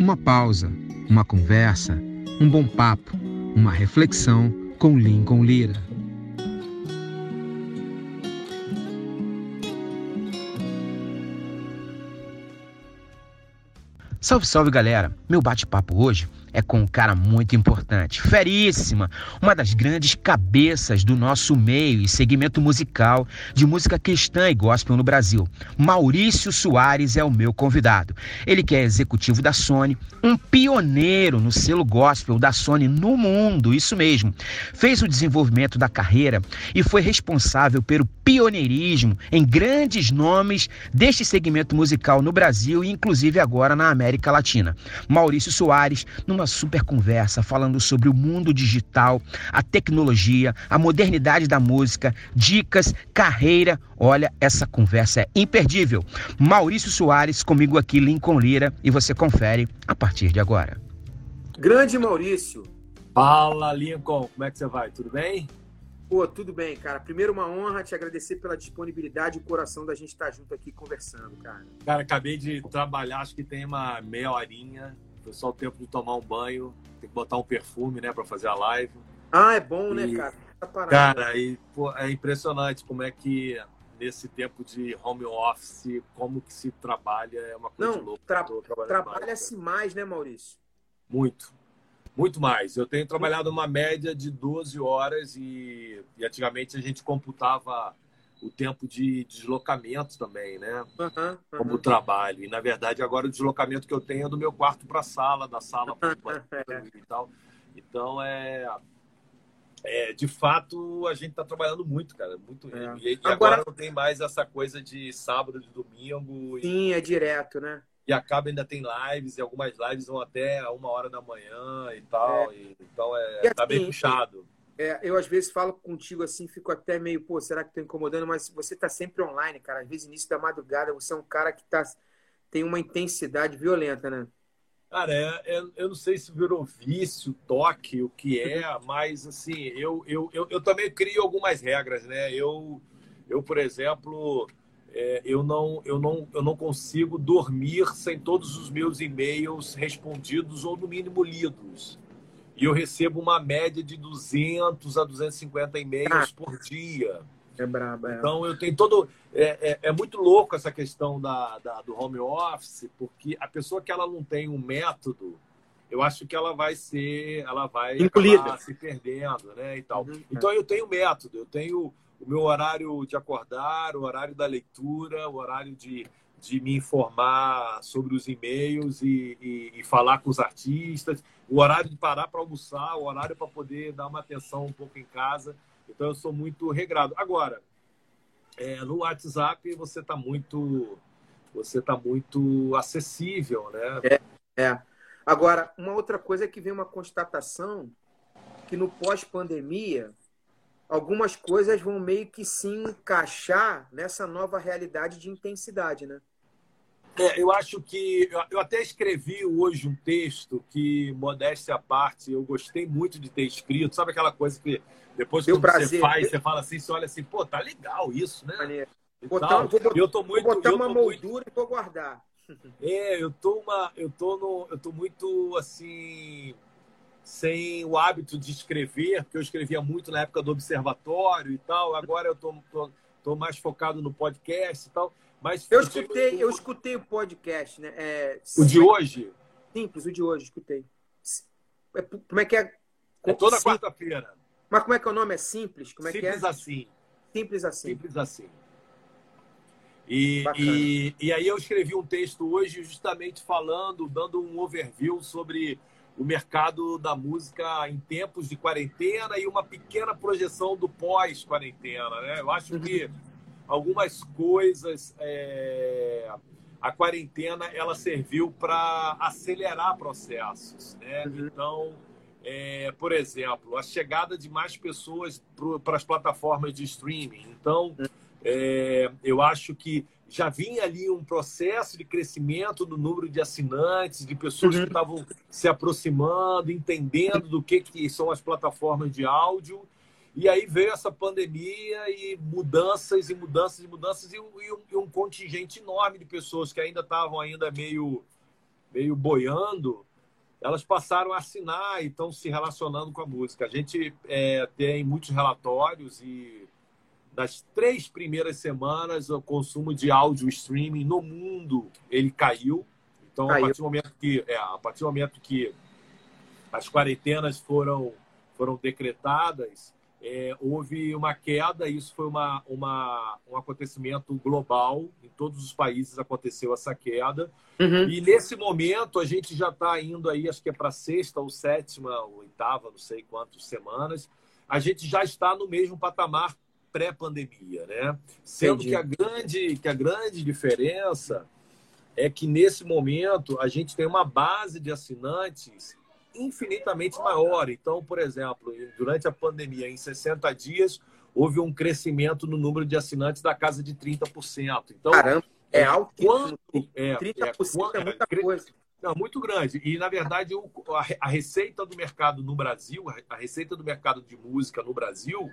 Uma pausa, uma conversa, um bom papo, uma reflexão com Lincoln Lira. Salve, salve galera! Meu bate-papo hoje é com um cara muito importante, feríssima, uma das grandes cabeças do nosso meio e segmento musical de música cristã e gospel no Brasil. Maurício Soares é o meu convidado. Ele que é executivo da Sony, um pioneiro no selo gospel da Sony no mundo, isso mesmo. Fez o desenvolvimento da carreira e foi responsável pelo pioneirismo em grandes nomes deste segmento musical no Brasil e inclusive agora na América Latina. Maurício Soares, numa uma super conversa falando sobre o mundo digital, a tecnologia, a modernidade da música, dicas, carreira. Olha, essa conversa é imperdível. Maurício Soares comigo aqui, Lincoln Lira, e você confere a partir de agora. Grande Maurício. Fala, Lincoln. Como é que você vai? Tudo bem? Pô, tudo bem, cara. Primeiro, uma honra te agradecer pela disponibilidade e o coração da gente estar junto aqui conversando, cara. Cara, acabei de trabalhar, acho que tem uma meia horinha. Foi só o tempo de tomar um banho, tem que botar um perfume, né, para fazer a live. Ah, é bom, né, e, né, cara? cara, e, pô, é impressionante como é que nesse tempo de home office, como que se trabalha, é uma coisa Não, louca. Tra Trabalha-se mais, mais, né, Maurício? Muito. Muito mais. Eu tenho trabalhado uma média de 12 horas e, e antigamente a gente computava o tempo de deslocamento também, né? Uhum, uhum. Como trabalho. E, na verdade, agora o deslocamento que eu tenho é do meu quarto para a sala, da sala para o banheiro e tal. Então, é, é, de fato, a gente está trabalhando muito, cara. Muito. É. E, agora... agora... não tem mais essa coisa de sábado, de domingo. Sim, e... é direto, né? E acaba ainda tem lives, e algumas lives vão até uma hora da manhã e tal. É. E, então, é, e tá bem assim, puxado. É, eu às vezes falo contigo assim, fico até meio, pô, será que estou incomodando? Mas você está sempre online, cara. Às vezes, início da madrugada, você é um cara que tá, tem uma intensidade violenta, né? Cara, é, é, eu não sei se virou vício, toque, o que é, mas assim, eu, eu, eu, eu também crio algumas regras, né? Eu, eu por exemplo, é, eu, não, eu, não, eu não consigo dormir sem todos os meus e-mails respondidos ou, no mínimo, lidos e eu recebo uma média de 200 a 250 e-mails ah, por dia. É brabo, é. Então eu tenho todo. É, é, é, muito louco essa questão da, da, do home office, porque a pessoa que ela não tem um método, eu acho que ela vai ser, ela vai se perdendo, né? E tal. Uhum, então eu tenho método, eu tenho o meu horário de acordar, o horário da leitura, o horário de, de me informar sobre os e-mails e, e, e falar com os artistas o horário de parar para almoçar, o horário para poder dar uma atenção um pouco em casa. Então eu sou muito regrado. Agora, é, no WhatsApp você está muito você está muito acessível, né? É, é. Agora, uma outra coisa é que vem uma constatação que no pós-pandemia algumas coisas vão meio que se encaixar nessa nova realidade de intensidade, né? É, eu acho que. Eu até escrevi hoje um texto que, modéstia à parte, eu gostei muito de ter escrito. Sabe aquela coisa que depois que você faz, você fala assim, você olha assim, pô, tá legal isso, né? Botar, vou eu tô muito, vou botar uma moldura muito... e vou guardar. É, eu tô uma, eu tô no, eu tô muito assim sem o hábito de escrever, porque eu escrevia muito na época do observatório e tal. Agora eu tô, tô, tô mais focado no podcast e tal. Mas eu escutei, eu escutei o podcast, né? É, o de hoje? Simples, o de hoje, escutei. É, como é que é? É toda quarta-feira. Mas como é que é o nome? É simples? Como é simples que é? assim. Simples assim. Simples assim. E, e, e, aí eu escrevi um texto hoje justamente falando, dando um overview sobre o mercado da música em tempos de quarentena e uma pequena projeção do pós-quarentena, né? Eu acho que algumas coisas. É... A quarentena ela serviu para acelerar processos, né? Uhum. Então, é, por exemplo, a chegada de mais pessoas para as plataformas de streaming. Então, é, eu acho que já vinha ali um processo de crescimento do número de assinantes, de pessoas uhum. que estavam se aproximando, entendendo do que, que são as plataformas de áudio e aí veio essa pandemia e mudanças e mudanças e mudanças e um, e um, contingente enorme de pessoas que ainda estavam ainda meio meio boiando, elas passaram a assinar e estão se relacionando com a música. A gente é, tem muitos relatórios e das três primeiras semanas o consumo de áudio streaming no mundo ele caiu. Então, caiu. a partir do momento que, é, a partir do momento que as quarentenas foram foram decretadas, é, houve uma queda, isso foi uma, uma, um acontecimento global, em todos os países aconteceu essa queda. Uhum. E nesse momento a gente já está indo aí, acho que é para sexta ou sétima, ou oitava, não sei quantas semanas, a gente já está no mesmo patamar pré-pandemia, né? Sendo que a, grande, que a grande diferença é que nesse momento a gente tem uma base de assinantes infinitamente maior. Então, por exemplo, durante a pandemia, em 60 dias, houve um crescimento no número de assinantes da casa de 30%. Então, Caramba, é alto. Quanto, é, 30% é, é muita coisa. Não, muito grande. E, na verdade, a receita do mercado no Brasil, a receita do mercado de música no Brasil,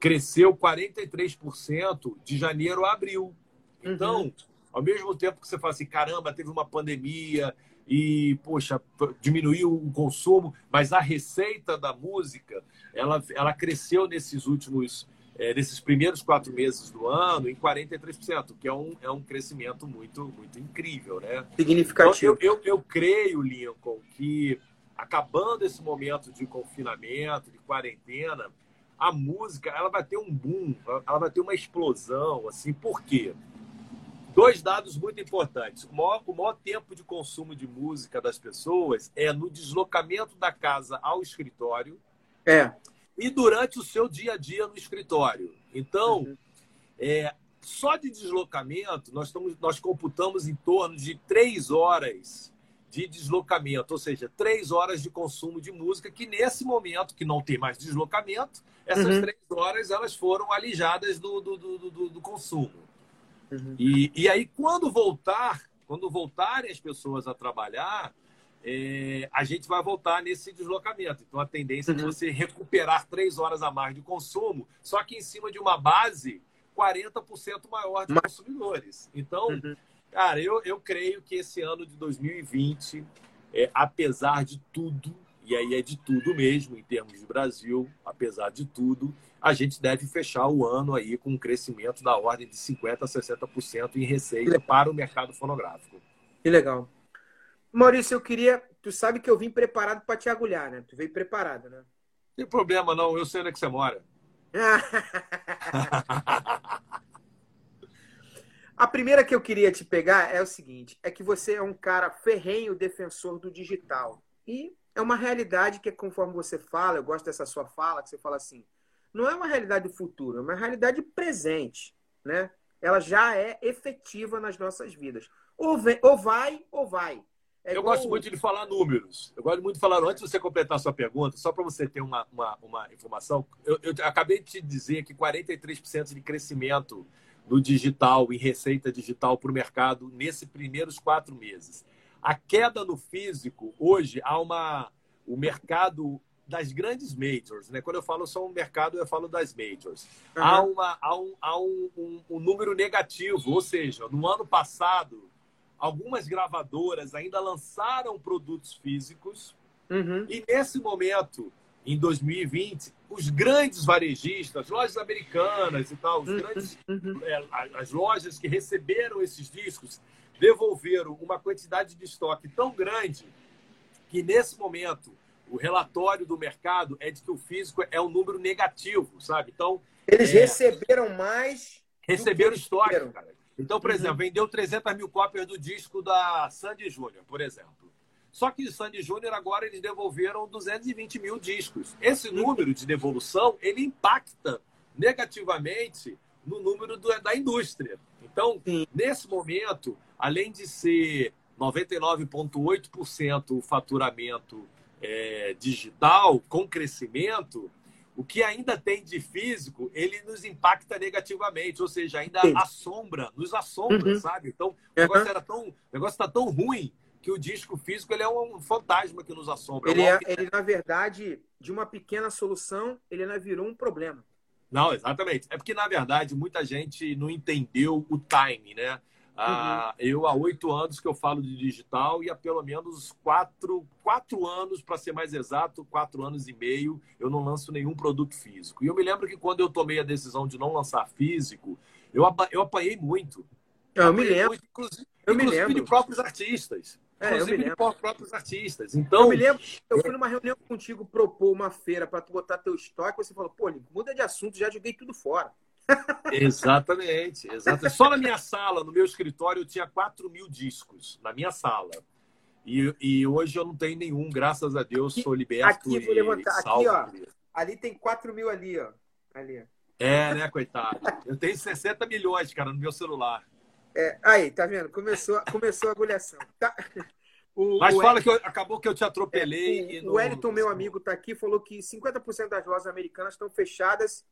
cresceu 43% de janeiro a abril. Então, uhum. ao mesmo tempo que você fala assim, caramba, teve uma pandemia, e, poxa, diminuiu o consumo, mas a receita da música, ela, ela cresceu nesses últimos, é, nesses primeiros quatro meses do ano em 43%, que é um, é um crescimento muito, muito incrível, né? Significativo. Então, eu, eu, eu creio, Lincoln, que acabando esse momento de confinamento, de quarentena, a música ela vai ter um boom, ela vai ter uma explosão, assim, por quê? Dois dados muito importantes. O maior, o maior tempo de consumo de música das pessoas é no deslocamento da casa ao escritório. É. E durante o seu dia a dia no escritório. Então, uhum. é, só de deslocamento, nós, estamos, nós computamos em torno de três horas de deslocamento, ou seja, três horas de consumo de música, que nesse momento, que não tem mais deslocamento, essas uhum. três horas elas foram alijadas do, do, do, do, do consumo. Uhum. E, e aí, quando voltar, quando voltarem as pessoas a trabalhar, é, a gente vai voltar nesse deslocamento. Então, a tendência uhum. é você recuperar três horas a mais de consumo, só que em cima de uma base 40% maior de Mas... consumidores. Então, uhum. cara, eu, eu creio que esse ano de 2020, é, apesar de tudo, e aí é de tudo mesmo em termos de Brasil, apesar de tudo, a gente deve fechar o ano aí com um crescimento da ordem de 50% a 60% em receita para o mercado fonográfico. Que legal. Maurício, eu queria. Tu sabe que eu vim preparado para te agulhar, né? Tu veio preparado, né? Não tem problema, não. Eu sei onde é que você mora. A primeira que eu queria te pegar é o seguinte: é que você é um cara ferrenho defensor do digital. E é uma realidade que, conforme você fala, eu gosto dessa sua fala, que você fala assim, não é uma realidade futura, é uma realidade presente, né? Ela já é efetiva nas nossas vidas. Ou, vem, ou vai, ou vai. É eu gosto muito de falar números. Eu gosto muito de falar, antes de você completar a sua pergunta, só para você ter uma, uma, uma informação, eu, eu, acabei de te dizer que 43% de crescimento no digital, em receita digital para o mercado, nesses primeiros quatro meses. A queda no físico, hoje, há uma. O mercado das grandes majors, né? Quando eu falo só um mercado, eu falo das majors. Uhum. Há, uma, há, um, há um, um, um, número negativo, ou seja, no ano passado, algumas gravadoras ainda lançaram produtos físicos uhum. e nesse momento, em 2020, os grandes varejistas, lojas americanas e tal, os uhum. grandes, uhum. é, as lojas que receberam esses discos devolveram uma quantidade de estoque tão grande que nesse momento o relatório do mercado é de que o físico é um número negativo, sabe? Então. Eles é... receberam mais. Receberam estoque, cara. Então, por uhum. exemplo, vendeu 300 mil cópias do disco da Sandy Júnior, por exemplo. Só que o Sandy Júnior agora eles devolveram 220 mil discos. Esse número de devolução ele impacta negativamente no número do, da indústria. Então, Sim. nesse momento, além de ser 99,8% o faturamento é, digital com crescimento, o que ainda tem de físico, ele nos impacta negativamente, ou seja, ainda Sim. assombra, nos assombra, uhum. sabe? Então, o negócio era tão, negócio está tão ruim que o disco físico ele é um fantasma que nos assombra. Ele, é, ele na verdade, de uma pequena solução, ele ainda virou um problema. Não, exatamente. É porque, na verdade, muita gente não entendeu o time, né? Ah, uhum. Eu há oito anos que eu falo de digital e há pelo menos quatro, quatro anos, para ser mais exato, quatro anos e meio, eu não lanço nenhum produto físico. E eu me lembro que quando eu tomei a decisão de não lançar físico, eu, eu apanhei muito. Eu, me lembro. Muito, inclusive, eu inclusive me lembro. de próprios artistas. É, inclusive de próprios artistas. Então, eu me lembro, eu fui numa reunião contigo propor uma feira para tu botar teu estoque, você falou, pô, muda de assunto, já joguei tudo fora. Exatamente, exatamente. Só na minha sala, no meu escritório, eu tinha 4 mil discos na minha sala. E, e hoje eu não tenho nenhum, graças a Deus, sou liberto. Aqui, vou levantar. Aqui, ó. Ali tem 4 mil ali, ó. Ali. É, né, coitado? Eu tenho 60 milhões, cara, no meu celular. É, aí, tá vendo? Começou, começou a agulhação. Tá? O, Mas o fala que eu, acabou que eu te atropelei. É, o, no... o Wellington, meu amigo, tá aqui, falou que 50% das lojas americanas estão fechadas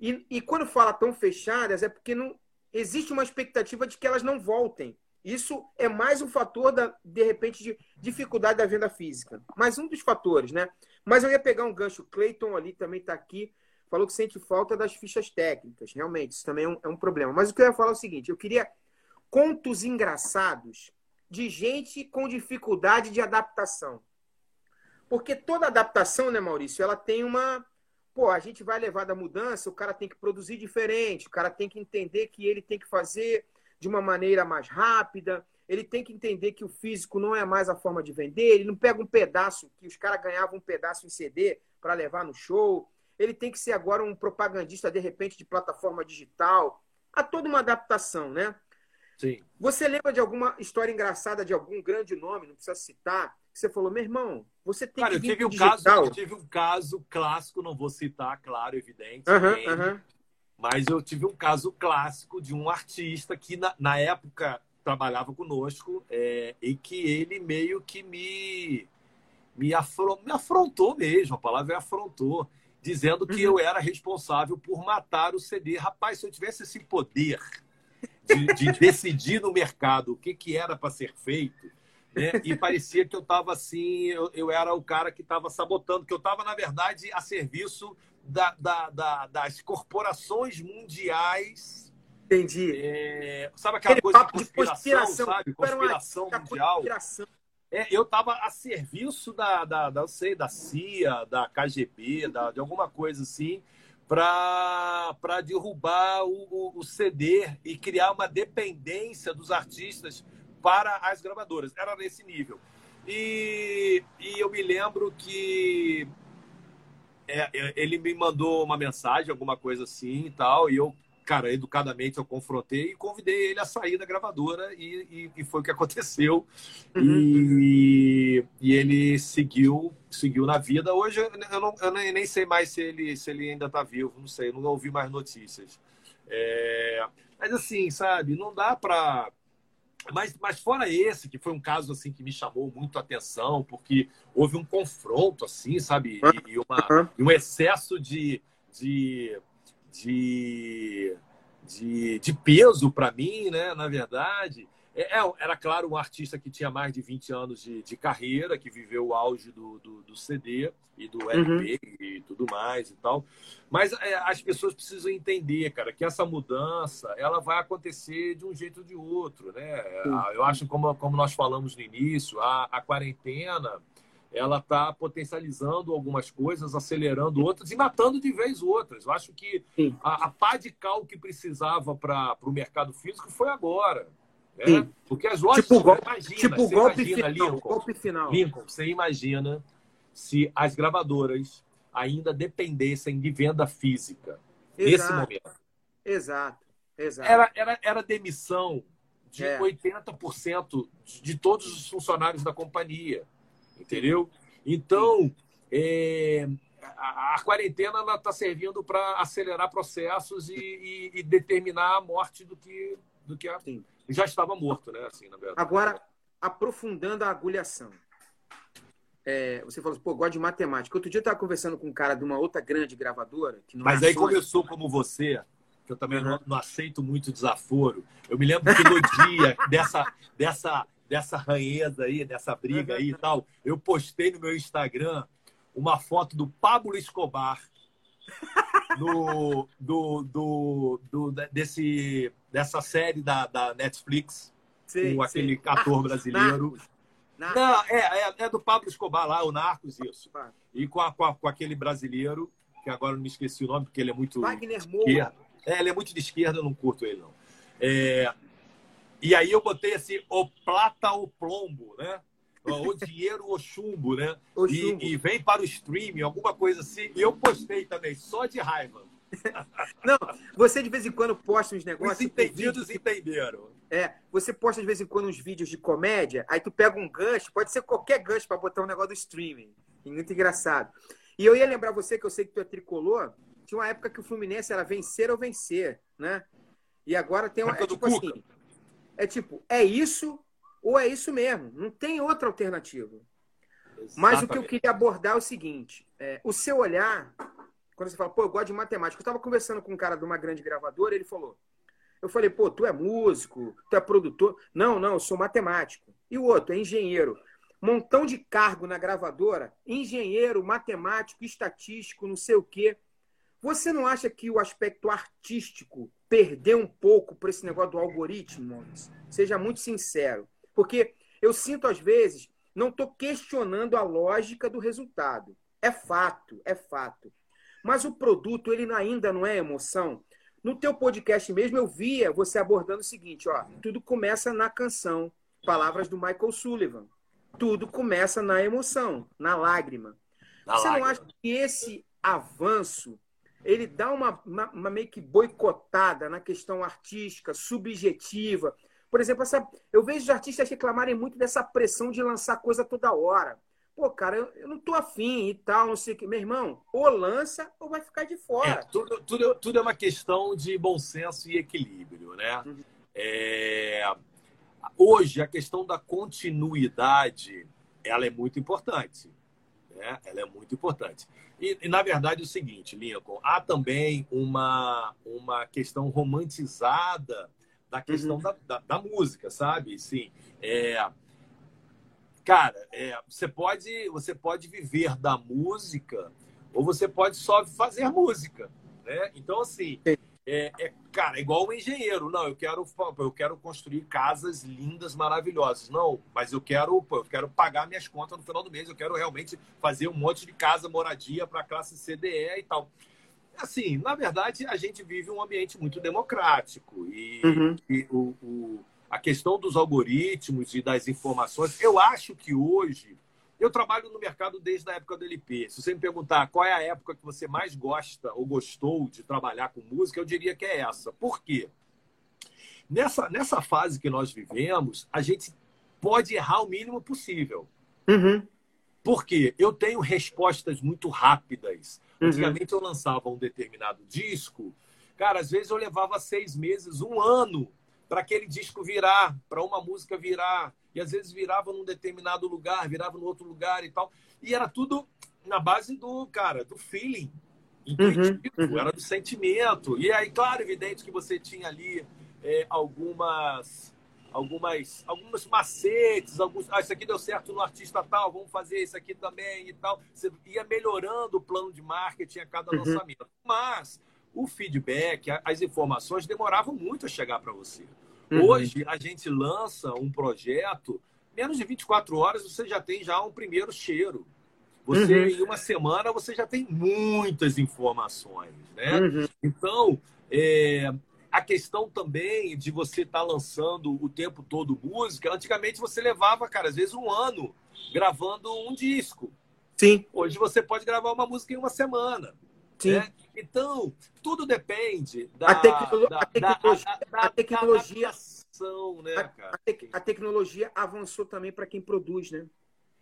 e, e quando fala tão fechadas, é porque não existe uma expectativa de que elas não voltem. Isso é mais um fator, da, de repente, de dificuldade da venda física. Mais um dos fatores, né? Mas eu ia pegar um gancho. Clayton ali também está aqui. Falou que sente falta das fichas técnicas. Realmente, isso também é um, é um problema. Mas o que eu ia falar é o seguinte: eu queria contos engraçados de gente com dificuldade de adaptação. Porque toda adaptação, né, Maurício, ela tem uma, pô, a gente vai levar da mudança, o cara tem que produzir diferente, o cara tem que entender que ele tem que fazer de uma maneira mais rápida, ele tem que entender que o físico não é mais a forma de vender, ele não pega um pedaço, que os caras ganhavam um pedaço em CD para levar no show, ele tem que ser agora um propagandista, de repente, de plataforma digital. Há toda uma adaptação, né? Sim. Você lembra de alguma história engraçada de algum grande nome, não precisa citar, que você falou, meu irmão, você tem Cara, que eu tive, um caso, eu tive um caso clássico, não vou citar, claro, evidente, mas eu tive um caso clássico de um artista que, na, na época, trabalhava conosco é, e que ele meio que me, me, me afrontou mesmo, a palavra é afrontou, dizendo que uhum. eu era responsável por matar o CD. Rapaz, se eu tivesse esse poder de, de decidir no mercado o que, que era para ser feito, né? E parecia que eu estava assim, eu, eu, era o cara que estava sabotando, que eu estava, na verdade, a serviço da, da, da, das corporações mundiais. Entendi. É, sabe aquela Aquele coisa de conspiração, de conspiração, sabe? Conspiração mundial. Conspiração. É, eu estava a serviço da, da, da, sei, da CIA, da KGB, da, de alguma coisa assim, para derrubar o, o, o CD e criar uma dependência dos artistas para as gravadoras. Era nesse nível. E, e eu me lembro que é, é, ele me mandou uma mensagem, alguma coisa assim e tal, e eu, cara, educadamente eu confrontei e convidei ele a sair da gravadora e, e, e foi o que aconteceu. Uhum. E, e ele seguiu seguiu na vida. Hoje eu, não, eu nem, nem sei mais se ele, se ele ainda está vivo, não sei, não ouvi mais notícias. É, mas assim, sabe, não dá para mas, mas fora esse, que foi um caso assim que me chamou muito a atenção, porque houve um confronto, assim, sabe? E, e uma, e um excesso de, de, de, de, de peso para mim, né? Na verdade. É, é, era, claro, um artista que tinha mais de 20 anos de, de carreira, que viveu o auge do, do, do CD e do LP uhum. e tudo mais e tal. Mas é, as pessoas precisam entender, cara, que essa mudança ela vai acontecer de um jeito ou de outro, né? Uhum. Eu acho, como, como nós falamos no início, a, a quarentena ela está potencializando algumas coisas, acelerando outras e matando de vez outras. Eu acho que a, a pá de cal que precisava para o mercado físico foi agora. Né? Porque as lojas. Tipo, golpe, imagina, tipo golpe, imagina, final, Lincoln, golpe final. Lincoln, você imagina se as gravadoras ainda dependessem de venda física Exato. nesse momento. Exato. Exato. Era, era, era demissão de é. 80% de todos os funcionários da companhia. Entendeu? Então, é, a, a, quarentena está servindo para acelerar processos e, e, e, determinar a morte do que, do que a, já estava morto, né? Assim, na verdade. Agora, aprofundando a agulhação. É, você falou assim, pô, gosto de matemática. Outro dia eu estava conversando com um cara de uma outra grande gravadora. Mas aí começou como você, que eu também uhum. não, não, aceito muito desaforo. Eu me lembro que no dia dessa, dessa, dessa ranheza aí, dessa briga aí e tal, eu postei no meu Instagram uma foto do Pablo Escobar do, do, do, do, desse dessa série da, da Netflix sim, com aquele sim. ator brasileiro. Narcos. Não, é, é, é, do Pablo Escobar lá, o Narcos, isso. E com, a, com, a, com, aquele brasileiro, que agora não me esqueci o nome, porque ele é muito. Wagner Moura. É, ele é muito de esquerda, eu não curto ele, não. É, e aí eu botei assim, o plata ou plombo, né? O dinheiro ou chumbo, né? O e, chumbo. e vem para o streaming, alguma coisa assim. E eu postei também, só de raiva. Não, você de vez em quando posta uns negócios. Os entendidos entenderam. É, você posta de vez em quando uns vídeos de comédia, aí tu pega um gancho, pode ser qualquer gancho para botar um negócio do streaming. Muito engraçado. E eu ia lembrar você, que eu sei que tu é tricolor, tinha uma época que o Fluminense era vencer ou vencer, né? E agora tem uma. É tipo assim. É tipo, é isso ou é isso mesmo. Não tem outra alternativa. Exatamente. Mas o que eu queria abordar é o seguinte: é, o seu olhar, quando você fala, pô, eu gosto de matemática. Eu estava conversando com um cara de uma grande gravadora, ele falou. Eu falei, pô, tu é músico, tu é produtor. Não, não, eu sou matemático. E o outro é engenheiro. Montão de cargo na gravadora, engenheiro, matemático, estatístico, não sei o quê. Você não acha que o aspecto artístico perdeu um pouco para esse negócio do algoritmo, Mones? Seja muito sincero. Porque eu sinto, às vezes, não estou questionando a lógica do resultado. É fato, é fato. Mas o produto, ele ainda não é emoção. No teu podcast mesmo, eu via você abordando o seguinte, ó, tudo começa na canção, palavras do Michael Sullivan. Tudo começa na emoção, na lágrima. Na você lágrima. não acha que esse avanço ele dá uma, uma, uma, meio que boicotada na questão artística, subjetiva. Por exemplo, essa, eu vejo os artistas reclamarem muito dessa pressão de lançar coisa toda hora. Pô, cara, eu, eu não tô afim e tal, não sei o que. Meu irmão, ou lança ou vai ficar de fora. É, tudo, tudo, tudo, é uma questão de bom senso e equilíbrio, né? Uhum. É... Hoje, a questão da continuidade, ela é muito importante. Né? Ela é muito importante. E, e, na verdade, é o seguinte, Lincoln, há também uma, uma questão romantizada da questão uhum. da, da, da, música, sabe? Sim. É, cara, é, você, pode, você pode viver da música ou você pode só fazer música. Né? Então, assim, é, é, cara, é igual um engenheiro. Não, eu quero, eu quero construir casas lindas, maravilhosas. Não, mas eu quero, eu quero pagar minhas contas no final do mês. Eu quero realmente fazer um monte de casa, moradia para a classe CDE e tal. Assim, na verdade, a gente vive um ambiente muito democrático e, uhum. e o, o, a questão dos algoritmos e das informações, eu acho que hoje eu trabalho no mercado desde a época do LP. Se você me perguntar qual é a época que você mais gosta ou gostou de trabalhar com música, eu diria que é essa. Por quê? Nessa, nessa fase que nós vivemos, a gente pode errar o mínimo possível. Uhum. Porque eu tenho respostas muito rápidas. Uhum. Antigamente eu lançava um determinado disco, cara, às vezes eu levava seis meses, um ano para aquele disco virar, para uma música virar. E às vezes virava num determinado lugar, virava no outro lugar e tal. E era tudo na base do, cara, do feeling. Intuitivo, uhum, uhum. era do sentimento. E aí, claro, evidente que você tinha ali é, algumas algumas alguns macetes, alguns, ah, isso aqui deu certo no artista tal, vamos fazer isso aqui também e tal. Você ia melhorando o plano de marketing a cada uhum. lançamento. Mas o feedback, as informações demoravam muito a chegar para você. Uhum. Hoje, a gente lança um projeto, menos de 24 horas você já tem já um primeiro cheiro. Você, uhum. em uma semana, você já tem muitas informações, né? Uhum. Então, é, a questão também de você estar tá lançando o tempo todo música, antigamente você levava, cara, às vezes um ano gravando um disco. Sim. Hoje você pode gravar uma música em uma semana. Sim. Né? Então, tudo depende da, a, tecno da, a tecnologia. Da, a tecnologia, né, a, te, a, tecnologia avançou também para quem produz, né?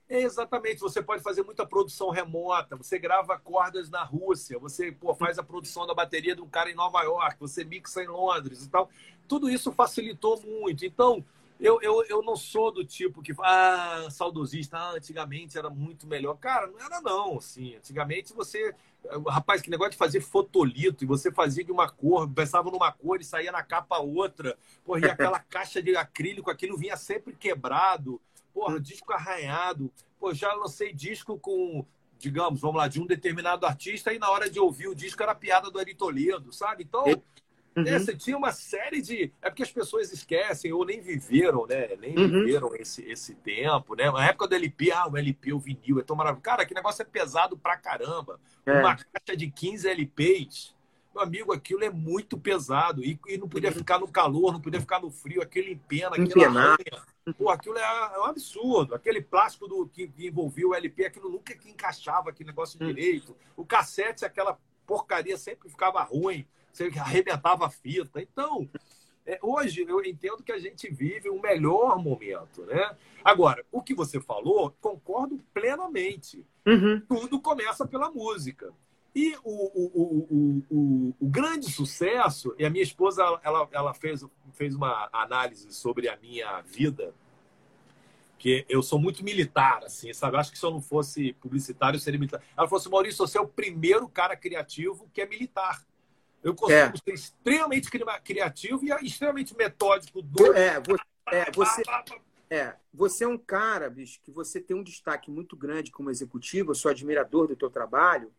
Exatamente, você pode fazer muita produção remota, você grava cordas na Rússia, você pô, faz a produção da bateria de um cara em Nova York, você mixa em Londres e tal. Tudo isso facilitou muito. Então, eu, eu, eu não sou do tipo que ah, saudosista, ah, antigamente era muito melhor. Cara, não era não, assim. Antigamente você. Rapaz, que negócio de fazer fotolito, e você fazia de uma cor, pensava numa cor e saía na capa outra. Porra, e aquela caixa de acrílico, aquilo vinha sempre quebrado. Porra, disco arranhado. Pô, já lancei disco com, digamos, vamos lá, de um determinado artista, e na hora de ouvir o disco era piada do Ari Toledo, sabe? Então. Uhum. É, você tinha uma série de. É porque as pessoas esquecem ou nem viveram, né? Nem uhum. viveram esse, esse tempo, né? Na época do LP, ah, o LP, o vinil, é tão maravilhoso. Cara, que negócio é pesado pra caramba. É. Uma caixa de 15 LPs, meu amigo, aquilo é muito pesado. E, e não podia uhum. ficar no calor, não podia ficar no frio, aquele empena, aquilo arranha. Pô, aquilo é, é, um absurdo. Aquele plástico do, que, que envolvia o LP, aquilo nunca que encaixava aquele negócio hum. direito. O cassete, aquela porcaria sempre ficava ruim você arrebentava a fita. Então, é, hoje eu entendo que a gente vive um melhor momento, né? Agora, o que você falou, concordo plenamente. Uhum. Tudo começa pela música. E o, o, o, o, grande sucesso, e a minha esposa ela, ela fez, fez uma análise sobre a minha vida, que eu sou muito militar, assim, sabe? Acho que se eu não fosse publicitário, eu seria militar. Ela falou assim: Maurício, você é o primeiro cara criativo que é militar. Eu consigo é. ser extremamente criativo e extremamente metódico. Do... É, você, é, você, é, você é um cara, bicho, que você tem um destaque muito grande como executivo. Eu sou admirador do teu trabalho,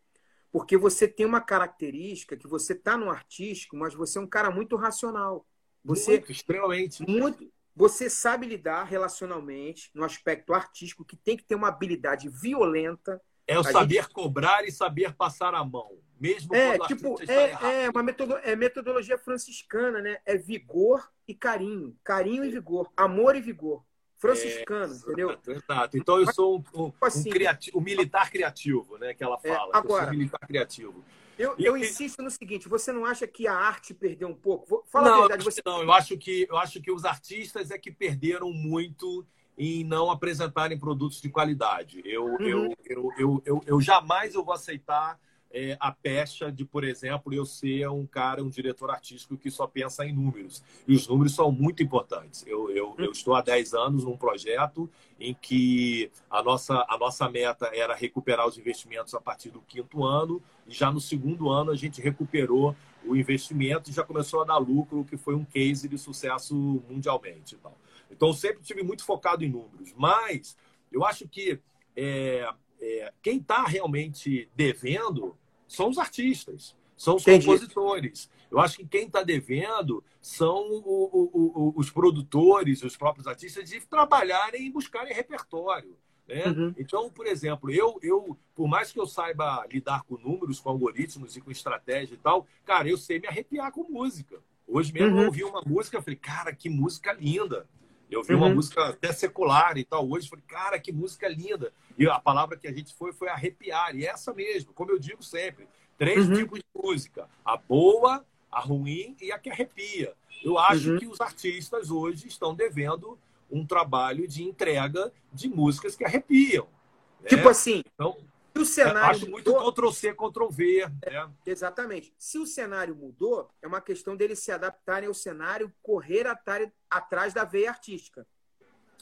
porque você tem uma característica que você está no artístico, mas você é um cara muito racional. Você, muito, extremamente. Muito, você sabe lidar relacionalmente no aspecto artístico, que tem que ter uma habilidade violenta. É o saber gente... cobrar e saber passar a mão. Mesmo é, tipo, é, é uma metodo, é metodologia franciscana, né? É vigor e carinho. Carinho e vigor. Amor e vigor. Franciscano, é, entendeu? Exato. Então eu sou um, um, tipo assim, um, criativo, um militar criativo, né? Que ela é, fala. É, agora, eu militar criativo. Eu, eu insisto no seguinte: você não acha que a arte perdeu um pouco? Fala não, a verdade. Você... Não, eu acho que eu acho que os artistas é que perderam muito em não apresentarem produtos de qualidade. Eu, uhum. eu, eu, eu, eu, eu, jamais eu vou aceitar é, a pecha de, por exemplo, eu ser um cara, um diretor artístico que só pensa em números. E os números são muito importantes. Eu, eu, eu estou há 10 anos num projeto em que a nossa, a nossa meta era recuperar os investimentos a partir do quinto ano, e já no segundo ano a gente recuperou o investimento e já começou a dar lucro, que foi um case de sucesso mundialmente. Então, então sempre tive muito focado em números. Mas eu acho que é, é, quem está realmente devendo são os artistas, são os Entendi. compositores. Eu acho que quem está devendo são o, o, o, os produtores, os próprios artistas, de trabalharem e buscarem repertório. Né? Uhum. Então, por exemplo, eu, eu, por mais que eu saiba lidar com números, com algoritmos e com estratégia e tal, cara, eu sei me arrepiar com música. Hoje mesmo uhum. eu ouvi uma música, falei, cara, que música linda. Eu vi uhum. uma música até secular e tal. Hoje, falei, cara, que música linda. E a palavra que a gente foi foi arrepiar. E essa mesmo, como eu digo sempre, três uhum. tipos de música: a boa, a ruim e a que arrepia. Eu acho uhum. que os artistas hoje estão devendo um trabalho de entrega de músicas que arrepiam. Né? Tipo assim, então, se o cenário acho muito mudou, Ctrl C, Ctrl V. Né? Exatamente. Se o cenário mudou, é uma questão deles se adaptarem ao cenário, correr atrás da veia artística.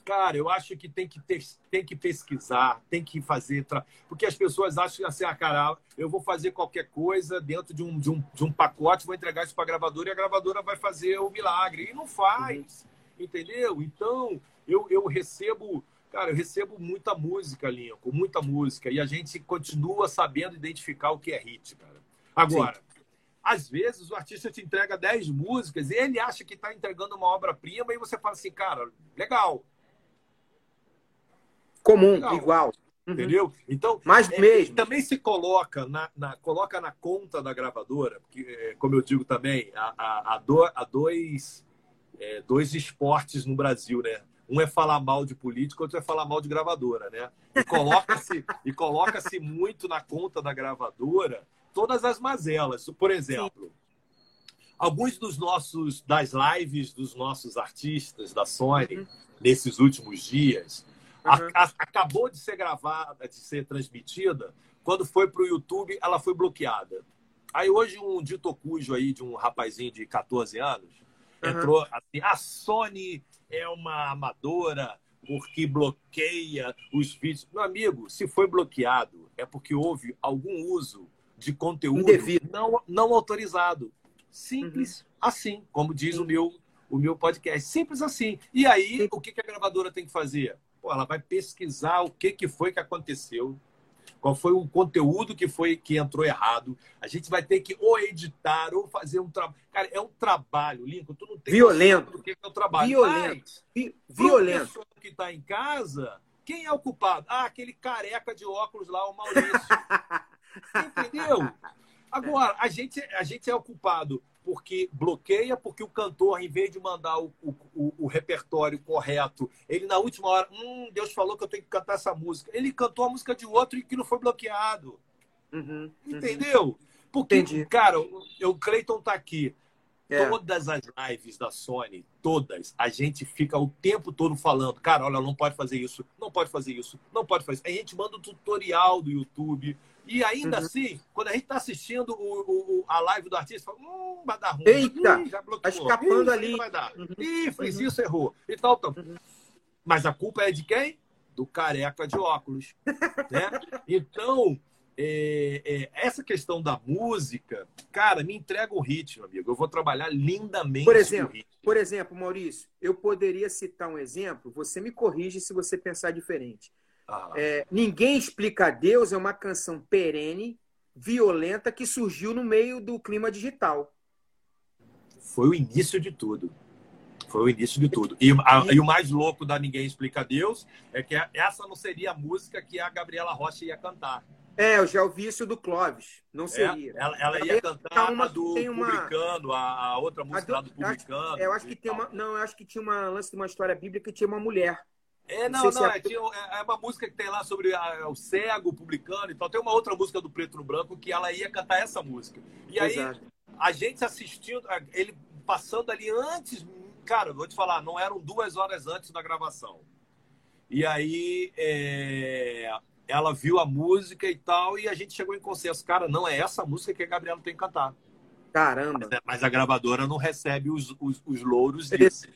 Cara, eu acho que tem que, ter, tem que pesquisar, tem que fazer. Tra... Porque as pessoas acham assim, ah, cara, eu vou fazer qualquer coisa dentro de um, de um, de um pacote, vou entregar isso para a gravadora e a gravadora vai fazer o milagre. E não faz, uhum. entendeu? Então, eu, eu recebo. Cara, eu recebo muita música, Lincoln, muita música. E a gente continua sabendo identificar o que é hit, cara. Agora, Sim. às vezes o artista te entrega 10 músicas e ele acha que está entregando uma obra-prima e você fala assim, cara, legal Comum, Legal. igual. Uhum. Entendeu? Então, mais é, mesmo. também se coloca na, na, coloca na conta da gravadora, porque, é, como eu digo também, há, há, do, há dois, é, dois esportes no Brasil, né? Um é falar mal de político, outro é falar mal de gravadora, né? E coloca-se e coloca-se muito na conta da gravadora todas as mazelas. Por exemplo, Sim. alguns dos nossos das lives dos nossos artistas da Sony uhum. nesses últimos dias, Uhum. A, a, acabou de ser gravada, de ser transmitida. Quando foi para o YouTube, ela foi bloqueada. Aí hoje um dito cujo aí de um rapazinho de 14 anos uhum. entrou assim: a Sony é uma amadora porque bloqueia os vídeos. Meu amigo, se foi bloqueado, é porque houve algum uso de conteúdo Indevido. não, não autorizado. Simples uhum. assim, como diz o meu, o meu podcast. Simples assim. E aí, Sim. o que a gravadora tem que fazer? Pô, ela vai pesquisar o que, que foi que aconteceu, qual foi o conteúdo que foi que entrou errado. A gente vai ter que ou editar ou fazer um trabalho. Cara, é um trabalho, Lincoln. Tu não tem violento. Do que é o trabalho. Violento. Mas, violento. que está em casa, quem é o culpado? Ah, aquele careca de óculos lá, o Maurício. Entendeu? Agora, a gente, a gente é o culpado porque bloqueia, porque o cantor, em vez de mandar o, o, o, repertório correto, ele na última hora, hum, Deus falou que eu tenho que cantar essa música. Ele cantou a música de outro e que não foi bloqueado. Uhum, uhum. Entendeu? Porque, Entendi. cara, o, o Cleiton tá aqui. É. Todas as lives da Sony, todas, a gente fica o tempo todo falando, cara, olha, não pode fazer isso, não pode fazer isso, não pode fazer isso. A gente manda um tutorial do YouTube, e ainda uhum. assim, quando a gente está assistindo o, o, a live do artista, fala, hum, vai dar ruim. Eita, Ih, já bloqueou. Tá escapando ali. Vai dar. Uhum. Ih, fez uhum. isso, errou. E tal, tal. Uhum. Mas a culpa é de quem? Do careca de óculos. né? Então, é, é, essa questão da música, cara, me entrega o ritmo, amigo. Eu vou trabalhar lindamente por exemplo, Por exemplo, Maurício, eu poderia citar um exemplo, você me corrige se você pensar diferente. Ah. É, Ninguém Explica a Deus é uma canção perene, violenta, que surgiu no meio do clima digital. Foi o início de tudo. Foi o início de tudo. E, a, e o mais louco da Ninguém Explica a Deus é que essa não seria a música que a Gabriela Rocha ia cantar. É, eu já ouvi isso do Clóvis. Não é, seria. É, ela, ela, ia cantar uma, do uma... Publicano, a, a, outra música do, do Publicano. Eu acho que tem uma. Não, eu acho que tinha uma lance de uma história bíblica que tinha uma mulher. É, não, não, não é, é, é, uma música que tem lá sobre a, o cego publicano e tal. Tem uma outra música do Preto no Branco que ela ia cantar essa música. E aí, Exato. a gente assistindo, ele passando ali antes, cara, vou te falar, não eram duas horas antes da gravação. E aí, é, ela viu a música e tal, e a gente chegou em consenso. Cara, não é essa música que a Gabriela tem que cantar. Caramba! Mas, mas a gravadora não recebe os, os, os louros disso.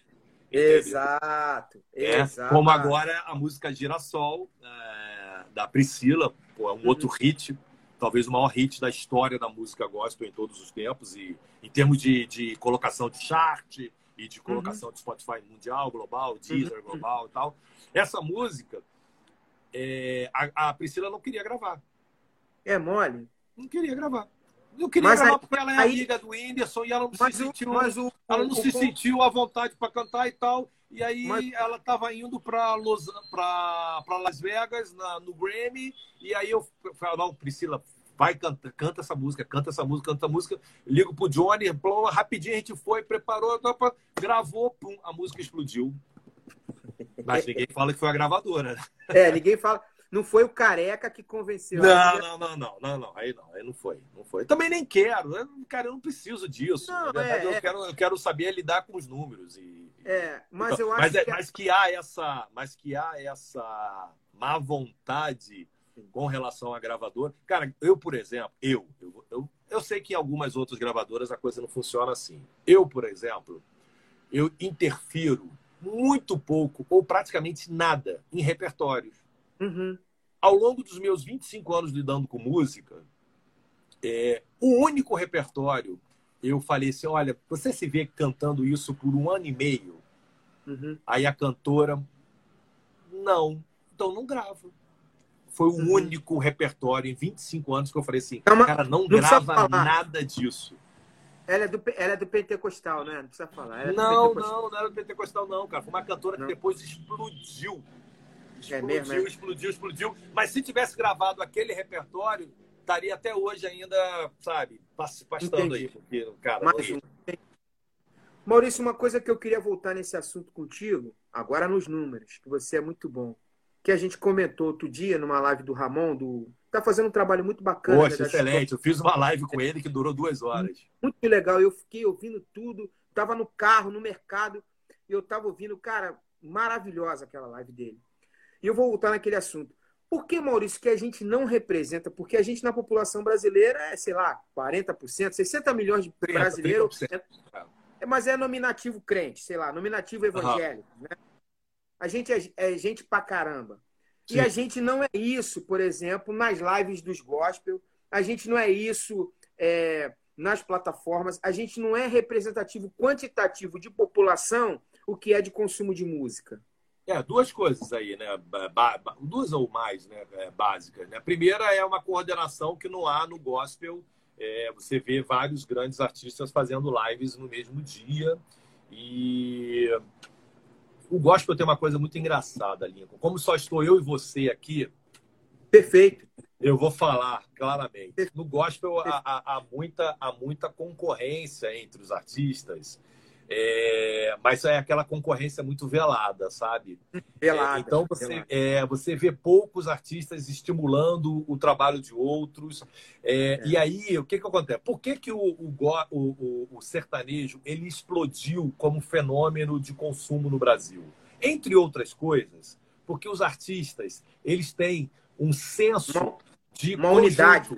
Exato, é, exato. Como agora a música Girassol, é, da Priscila, pô, é um uhum. outro hit, talvez o maior hit da história da música gospel em todos os tempos, e em termos de, de colocação de chart e de colocação uhum. de Spotify mundial, global, Deezer, uhum. global e tal. Essa música, é, a, a Priscila não queria gravar. É mole? Não queria gravar. Eu queria mas gravar aí, porque ela é aí, amiga do Whindersson e ela não se sentiu, mas o, ela não o, se o, sentiu à vontade para cantar e tal. E aí mas... ela estava indo para Los, Las Vegas na, no Grammy. E aí eu falei, não, Priscila, vai, canta, canta essa música, canta essa música, canta essa música. Ligo pro Johnny, plom, rapidinho a gente foi, preparou, gravou, pum, a música explodiu. Mas ninguém fala que foi a gravadora. Né? É, ninguém fala. Não foi o careca que convenceu. Não, não, não, não, não, não. Aí não, aí não foi. Não foi. também nem quero. Eu, cara, eu não preciso disso. Não, Na verdade, é, eu, é... Quero, eu quero saber lidar com os números. E, é, mas então, eu acho mas, é, que... mas que há essa. Mas que há essa má vontade com relação à gravadora. Cara, eu, por exemplo, eu, eu, eu, eu sei que em algumas outras gravadoras a coisa não funciona assim. Eu, por exemplo, eu interfiro muito pouco ou praticamente nada em repertórios. Uhum. Ao longo dos meus 25 anos lidando com música, é, o único repertório, eu falei assim: olha, você se vê cantando isso por um ano e meio. Uhum. Aí a cantora, não, então não grava. Foi o uhum. único repertório em 25 anos que eu falei assim: Calma, cara, não, não grava nada disso. Ela é, do, ela é do pentecostal, né? Não precisa falar. É não, não, não era do pentecostal, não, cara. Foi uma cantora não. que depois explodiu Explodiu, é mesmo, é? explodiu, explodiu. Mas se tivesse gravado aquele repertório, estaria até hoje ainda, sabe, pastando aí. Porque, cara, Mais um. Maurício, uma coisa que eu queria voltar nesse assunto contigo, agora nos números, que você é muito bom. Que a gente comentou outro dia numa live do Ramon, do. Tá fazendo um trabalho muito bacana. Poxa, né, excelente. Eu fiz uma live com ele que durou duas horas. Muito legal. Eu fiquei ouvindo tudo. Tava no carro, no mercado, e eu tava ouvindo, cara, maravilhosa aquela live dele. E eu vou voltar naquele assunto. Por que, Maurício, que a gente não representa? Porque a gente, na população brasileira, é, sei lá, 40%, 60 milhões de brasileiros. É, mas é nominativo crente, sei lá, nominativo evangélico. Uhum. Né? A gente é, é, gente pra caramba. Sim. E a gente não é isso, por exemplo, nas lives dos gospel. A gente não é isso é, nas plataformas. A gente não é representativo quantitativo de população o que é de consumo de música. É, duas coisas aí, né? Duas ou mais, né? É, básicas. Né? A primeira é uma coordenação que não há no gospel. É, você vê vários grandes artistas fazendo lives no mesmo dia. E o gospel tem uma coisa muito engraçada, Lincoln. Como só estou eu e você aqui. Perfeito. Eu vou falar claramente. No gospel há, há, há muita, há muita concorrência entre os artistas. É, mas é aquela concorrência muito velada, sabe? Velada. É, então você, velada. É, você vê poucos artistas estimulando o trabalho de outros. É, é. E aí, o que, que acontece? Por que, que o, o, o, o, sertanejo ele explodiu como fenômeno de consumo no Brasil? Entre outras coisas, porque os artistas eles têm um senso de uma unidade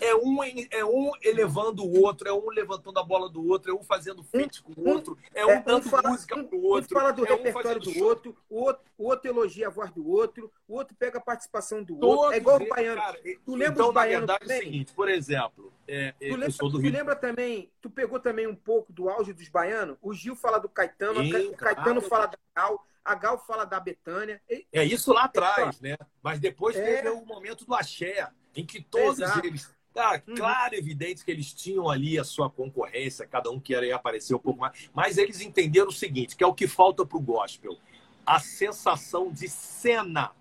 é um, é um elevando o outro, é um levantando a bola do outro, é um fazendo feat com o outro, é um é, dando um fala, música pro outro. Um fala do é repertório um do outro o, outro, o outro elogia a voz do outro, o outro pega a participação do Todos outro. É igual o baiano. Cara, tu lembra então, na verdade, é o seguinte, por exemplo, é, tu lembra. Tu lembra também, tu pegou também um pouco do auge dos baianos? O Gil fala do Caetano, Sim, o Caetano claro. fala da Gal, a Gal fala da Betânia. É isso lá atrás, né? Mas depois é... teve o momento do axé, em que todos Exato. eles Tá, uhum. claro, evidente que eles tinham ali a sua concorrência, cada um queria aparecer um pouco mais, mas eles entenderam o seguinte, que é o que falta para o gospel, a sensação de cena.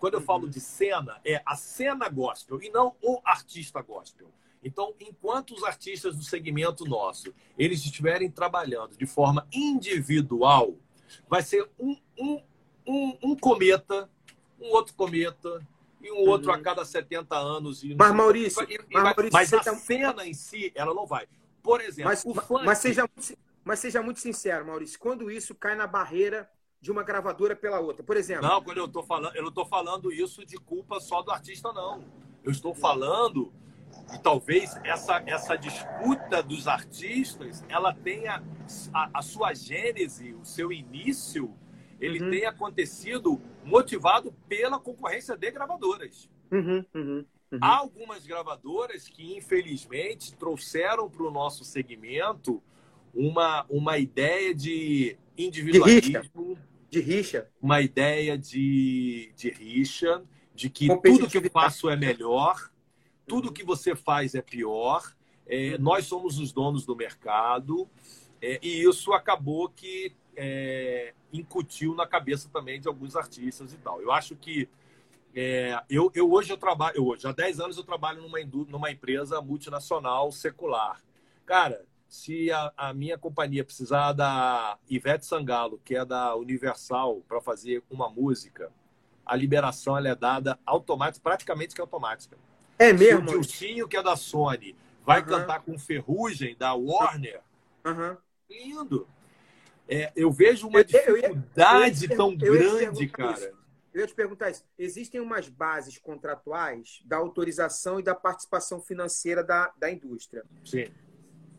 Quando eu falo uhum. de cena, é a cena gospel e não o artista gospel. Então, enquanto os artistas do segmento nosso, eles estiverem trabalhando de forma individual, vai ser um, um, um, um cometa, um outro cometa, e um outro uhum. a cada 70 anos. E mas, Maurício, e, mas, Maurício, mas a tá... cena em si, ela não vai. Por exemplo, mas, funk... mas, seja, mas seja muito sincero, Maurício, quando isso cai na barreira de uma gravadora pela outra, por exemplo. Não, quando eu estou falando, eu não estou falando isso de culpa só do artista, não. Eu estou falando e talvez essa, essa disputa dos artistas ela tenha a, a sua gênese, o seu início ele uhum. tem acontecido motivado pela concorrência de gravadoras. Uhum, uhum, uhum. Há algumas gravadoras que, infelizmente, trouxeram para o nosso segmento uma, uma ideia de individualismo. De rixa. De rixa. Uma ideia de, de rixa, de que tudo que eu faço é melhor, tudo uhum. que você faz é pior, é, uhum. nós somos os donos do mercado, é, e isso acabou que é, incutiu na cabeça também de alguns artistas e tal. Eu acho que é, eu, eu hoje eu trabalho, eu hoje, há 10 anos eu trabalho numa, numa empresa multinacional secular. Cara, se a, a, minha companhia precisar da Ivete Sangalo, que é da Universal, para fazer uma música, a liberação ela é dada automática, praticamente que automática. É mesmo? Se o Dilcinho, que é da Sony, vai uhum. cantar com Ferrugem, da Warner, uhum. lindo. É, eu vejo uma dificuldade eu, eu, eu, tão grande, cara. Isso. Eu ia te perguntar isso. Existem umas bases contratuais da autorização e da participação financeira da, da indústria. Sim.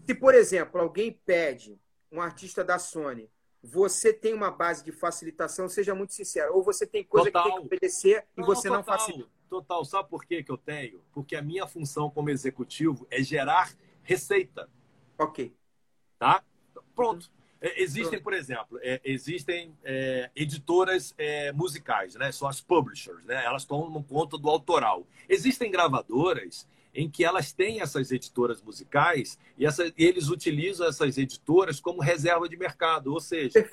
Se, por exemplo, alguém pede, um artista da Sony, você tem uma base de facilitação, seja muito sincero, ou você tem coisa total. que tem que obedecer e você não, total, não facilita. Total. Sabe por que, que eu tenho? Porque a minha função como executivo é gerar receita. Ok. Tá? Pronto. É, existem, por exemplo, é, existem é, editoras é, musicais, né? São as publishers, né? Elas tomam conta do autoral. Existem gravadoras em que elas têm essas editoras musicais e essa, eles utilizam essas editoras como reserva de mercado, ou seja,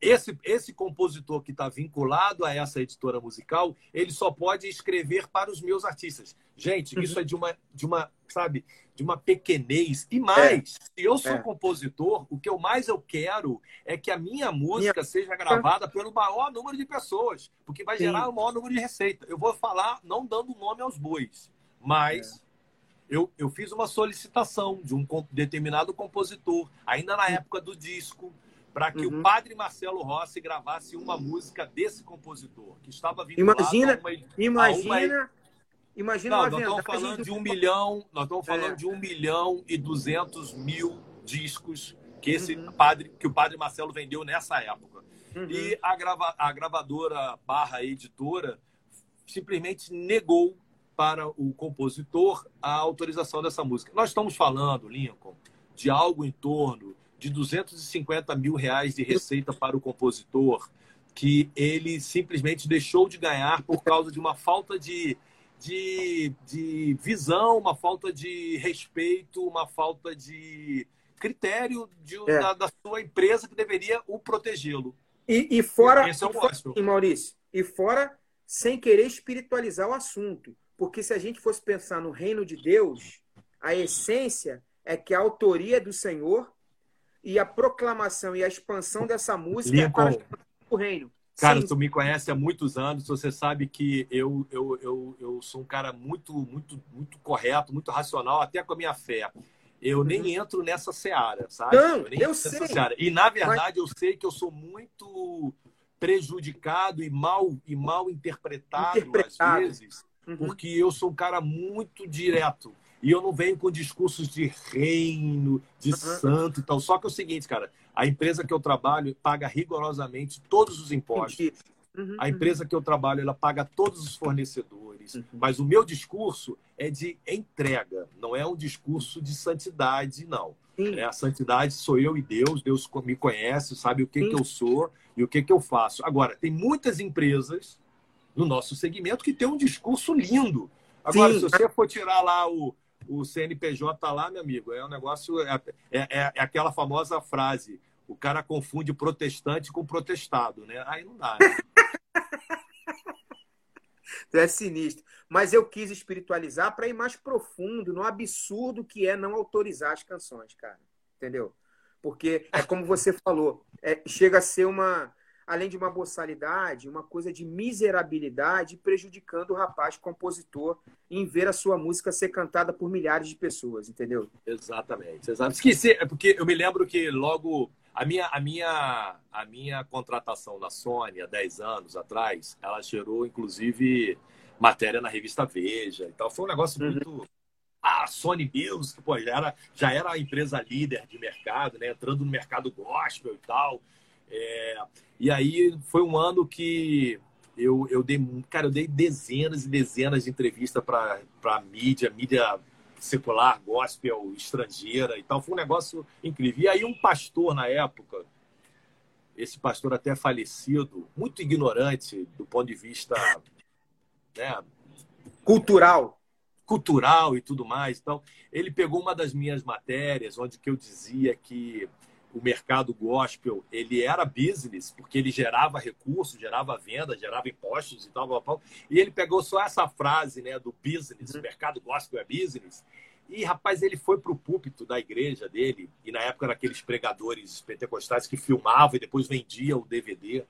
esse, esse compositor que está vinculado a essa editora musical, ele só pode escrever para os meus artistas. Gente, uhum. isso é de uma, de uma, sabe, de uma pequenez. E mais, é. se eu sou é. compositor, o que eu mais eu quero é que a minha música minha... seja gravada pelo maior número de pessoas, porque vai Sim. gerar o maior número de receita. Eu vou falar não dando nome aos bois, mas é. eu, eu fiz uma solicitação de um determinado compositor, ainda na época do disco, para que uhum. o padre Marcelo Rossi gravasse uma música desse compositor, que estava vinculado imagina, a uma, imagina, a uma... imagina Não, nós estamos falando de um milhão, nós estamos falando é. de um milhão e duzentos mil discos que esse uhum. padre, que o padre Marcelo vendeu nessa época. Uhum. E a, grava, a gravadora barra editora simplesmente negou para o compositor a autorização dessa música. Nós estamos falando, Lincoln, de algo em torno de 250 mil reais de receita para o compositor, que ele simplesmente deixou de ganhar por causa de uma falta de, de, de visão, uma falta de respeito, uma falta de critério de, é. da, da, sua empresa que deveria o protegê-lo. E, e fora, Esse é e Maurício, e fora sem querer espiritualizar o assunto, porque se a gente fosse pensar no reino de Deus, a essência é que a autoria é do Senhor e a proclamação e a expansão dessa música é Lincoln, é para o reino. Cara, Sim. tu me conhece há muitos anos, você sabe que eu, eu, eu, eu sou um cara muito, muito, muito correto, muito racional, até com a minha fé. Eu nem uhum. entro nessa seara, sabe? Não, eu, eu sei. E, na verdade, Mas... eu sei que eu sou muito prejudicado e mal, e mal interpretado, interpretado. às vezes, uhum. porque eu sou um cara muito direto. E eu não venho com discursos de reino, de uhum. santo e tal. Só que é o seguinte, cara, a empresa que eu trabalho paga rigorosamente todos os impostos. Uhum, a empresa que eu trabalho, ela paga todos os fornecedores. Uhum. Mas o meu discurso é de entrega, não é um discurso de santidade, não. É, a santidade sou eu e Deus. Deus me conhece, sabe o que, que eu sou e o que, que eu faço. Agora, tem muitas empresas no nosso segmento que tem um discurso lindo. Agora, Sim. se você for tirar lá o, o CNPJ lá, meu amigo, é um negócio. É, é, é aquela famosa frase: o cara confunde protestante com protestado, né? Aí não dá. Né? é sinistro. Mas eu quis espiritualizar para ir mais profundo no absurdo que é não autorizar as canções, cara. Entendeu? Porque é como você falou, é, chega a ser uma, além de uma boçalidade, uma coisa de miserabilidade, prejudicando o rapaz compositor em ver a sua música ser cantada por milhares de pessoas, entendeu? Exatamente, exatamente. Esqueci, é porque eu me lembro que logo a minha, a minha, a minha contratação na Sony há 10 anos atrás, ela gerou, inclusive, matéria na revista Veja e tal. Foi um negócio uhum. muito. A Sony Music, pô, já era, já era a empresa líder de mercado, né? Entrando no mercado gospel e tal. É... E aí foi um ano que eu, eu dei, cara, eu dei dezenas e dezenas de entrevistas para mídia, mídia secular, gospel, estrangeira e tal. Foi um negócio incrível. E aí um pastor na época, esse pastor até falecido, muito ignorante do ponto de vista né, cultural, cultural e tudo mais. Então, ele pegou uma das minhas matérias onde que eu dizia que o mercado gospel ele era business porque ele gerava recursos, gerava venda, gerava impostos e tal, tal, tal. E ele pegou só essa frase, né, do business, o mercado gospel é business. E rapaz, ele foi para o púlpito da igreja dele e na época daqueles pregadores pentecostais que filmavam e depois vendiam o DVD.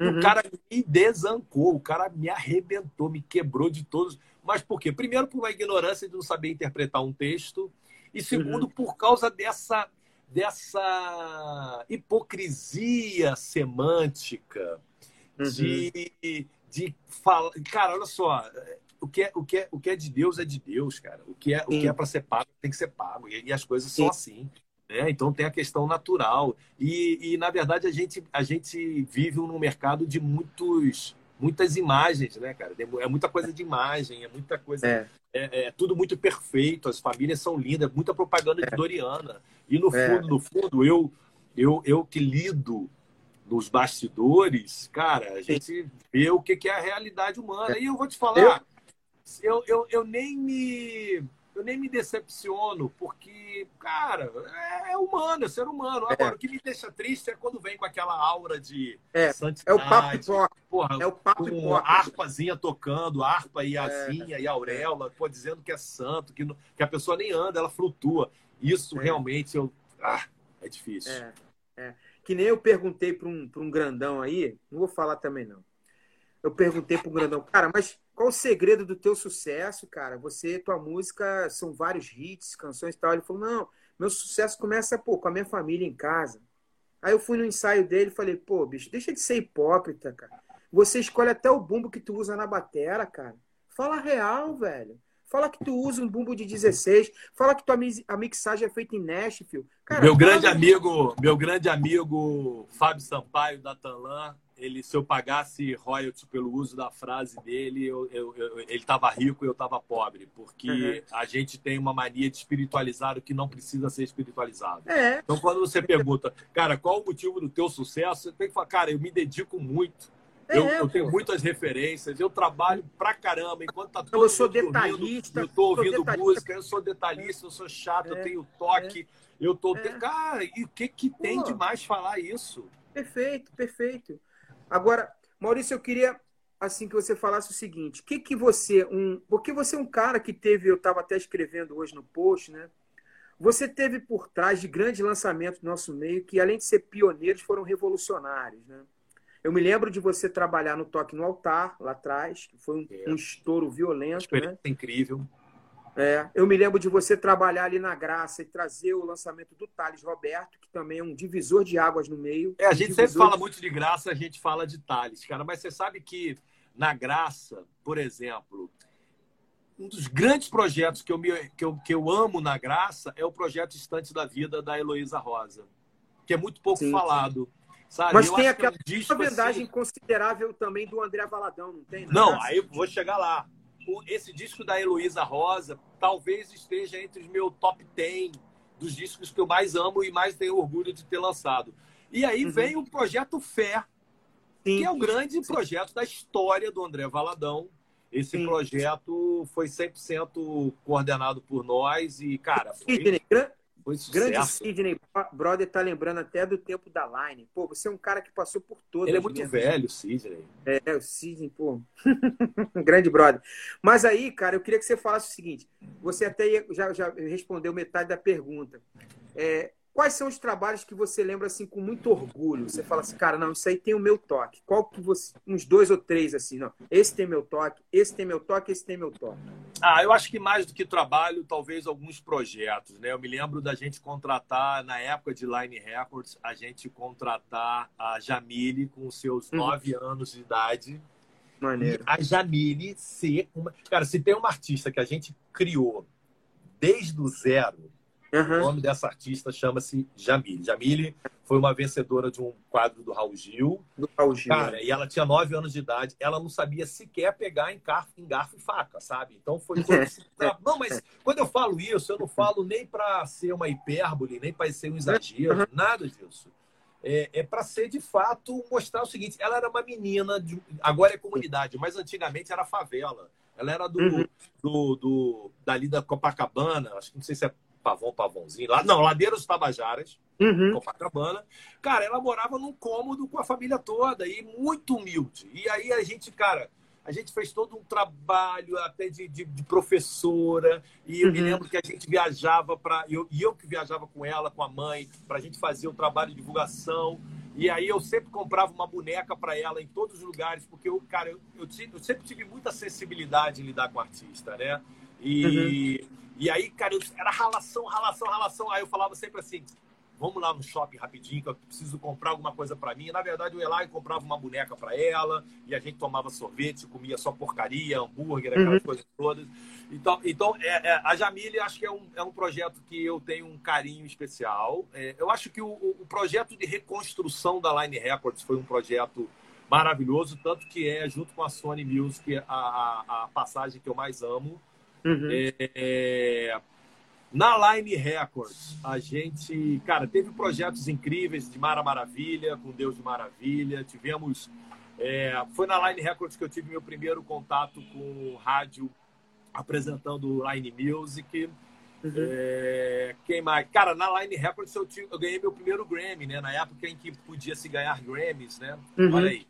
Uhum. O cara me desancou, o cara me arrebentou, me quebrou de todos. Mas por quê? Primeiro, por uma ignorância de não saber interpretar um texto. E segundo, uhum. por causa dessa, dessa hipocrisia semântica uhum. de, de falar. Cara, olha só. O que, é, o, que é, o que é de Deus é de Deus, cara. O que é, o que é para ser pago tem que ser pago. E, e as coisas Sim. são assim. Né? Então tem a questão natural. E, e, na verdade, a gente, a gente vive num mercado de muitos, muitas imagens, né, cara? É muita coisa de imagem, é muita coisa. É. É, é tudo muito perfeito, as famílias são lindas, muita propaganda de é. Doriana. E no é. fundo, no fundo, eu, eu, eu que lido nos bastidores, cara, a gente vê o que é a realidade humana. É. E eu vou te falar, eu, eu, eu nem me eu nem me decepciono, porque, cara, é, é humano, é ser humano. É. Agora, é. o que me deixa triste é quando vem com aquela aura de é. santidade. É o papo porra, É o papo com harpazinha tocando, harpa e asinha é. e auréola, pô, dizendo que é santo, que, não, que a pessoa nem anda, ela flutua. Isso realmente eu, ah, é difícil. É, é. Que nem eu perguntei para um, um grandão aí, não vou falar também não. Eu perguntei para um grandão, cara, mas qual o segredo do teu sucesso, cara? Você, tua música, são vários hits, canções e tal. Ele falou, não, meu sucesso começa, pô, com a minha família em casa. Aí eu fui no ensaio dele e falei, pô, bicho, deixa de ser hipócrita, cara. Você escolhe até o bumbo que tu usa na batera, cara. Fala real, velho. Fala que tu usa um bumbo de 16. Fala que tua a mixagem é feita em Nashville. Cara, meu grande amigo, meu grande amigo Fábio Sampaio da Tanlan ele, se eu pagasse royalties pelo uso da frase dele, eu, eu, eu ele estava rico e eu estava pobre, porque uhum. a gente tem uma mania de espiritualizar o que não precisa ser espiritualizado. É. Então, quando você pergunta, cara, qual o motivo do teu sucesso, você tem que falar, cara, eu me dedico muito. É, eu, eu, tenho muitas referências, eu trabalho pra caramba. Enquanto tá todo eu sou detalhista. eu tô ouvindo música, eu sou detalhista, eu sou chato, é, eu tenho toque. É, eu tô. É. Cara, e o que, que tem Pô, de mais falar isso? Perfeito, perfeito. Agora, Maurício, eu queria assim que você falasse o seguinte: que que você um, porque você é um cara que teve, eu estava até escrevendo hoje no post, né? Você teve por trás de grandes lançamentos do nosso meio que, além de ser pioneiros, foram revolucionários, né? Eu me lembro de você trabalhar no Toque no Altar, lá atrás, que foi um, é. um estouro violento. Né? incrível. É, eu me lembro de você trabalhar ali na Graça e trazer o lançamento do Thales Roberto, que também é um divisor de águas no meio. É, a gente sempre fala de... muito de Graça, a gente fala de Thales, cara, mas você sabe que na Graça, por exemplo, um dos grandes projetos que eu, me, que eu, que eu amo na Graça é o projeto Instantes da Vida da Heloísa Rosa, que é muito pouco sim, falado. Sabe? Mas eu tem aquela é um verdade assim... considerável também do André Valadão, não tem? Não, aí vou chegar lá esse disco da Heloísa Rosa talvez esteja entre os meus top 10 dos discos que eu mais amo e mais tenho orgulho de ter lançado. E aí uhum. vem o projeto Fé, Sim. que é o grande Sim. projeto da história do André Valadão. Esse Sim. projeto foi 100% coordenado por nós e, cara, foi... Foi Grande Sidney Brother tá lembrando até do tempo da Line. Pô, você é um cara que passou por todas. Ele é muito velho, Sidney. É, o Sidney, pô. Grande brother. Mas aí, cara, eu queria que você falasse o seguinte. Você até já, já respondeu metade da pergunta. É, Quais são os trabalhos que você lembra assim com muito orgulho? Você fala assim, cara, não, isso aí tem o meu toque. Qual que você. Uns dois ou três, assim, não. Esse tem meu toque, esse tem meu toque, esse tem meu toque. Ah, eu acho que mais do que trabalho, talvez alguns projetos, né? Eu me lembro da gente contratar, na época de Line Records, a gente contratar a Jamile com seus uhum. nove anos de idade. Maneiro. A Jamile ser uma. Cara, se tem uma artista que a gente criou desde o zero Uhum. O nome dessa artista chama-se Jamile. Jamile foi uma vencedora de um quadro do Raul Gil. Do Raul Gil. Cara, e ela tinha nove anos de idade. Ela não sabia sequer pegar em garfo, em garfo e faca, sabe? Então foi. Não, mas quando eu falo isso, eu não falo nem para ser uma hipérbole, nem para ser um exagero, uhum. nada disso. É, é para ser de fato mostrar o seguinte: ela era uma menina, de... agora é comunidade, mas antigamente era favela. Ela era do, uhum. do, do, dali da Copacabana, acho que não sei se é Pavão, Pavãozinho, lá, não, Ladeiras Tabajaras, uhum. Copacabana. Cara, ela morava num cômodo com a família toda e muito humilde. E aí a gente, cara, a gente fez todo um trabalho até de, de, de professora. E eu uhum. me lembro que a gente viajava para. E eu, eu que viajava com ela, com a mãe, para a gente fazer o trabalho de divulgação. E aí eu sempre comprava uma boneca para ela em todos os lugares, porque eu, cara, eu, eu, eu, sempre tive muita sensibilidade em lidar com artista, né? E. Uhum e aí, cara, eu, era ralação, ralação, ralação. Aí eu falava sempre assim: vamos lá no shopping rapidinho, que eu preciso comprar alguma coisa para mim. E, na verdade, eu ia lá e comprava uma boneca para ela, e a gente tomava sorvete, comia só porcaria, hambúrguer, aquelas uhum. coisas todas. Então, então é, é, a Jamile acho que é um, é um projeto que eu tenho um carinho especial. É, eu acho que o, o, projeto de reconstrução da Line Records foi um projeto maravilhoso, tanto que é, junto com a Sony Music, a, a, a passagem que eu mais amo. Uhum. É, na Line Records, a gente, cara, teve projetos incríveis de Mara Maravilha, com Deus de Maravilha. Tivemos. É, foi na Line Records que eu tive meu primeiro contato com rádio apresentando Line Music. Uhum. É, quem mais? Cara, na Line Records eu, tive, eu, ganhei meu primeiro Grammy, né? Na época em que podia se ganhar Grammys, né? Uhum. Olha aí.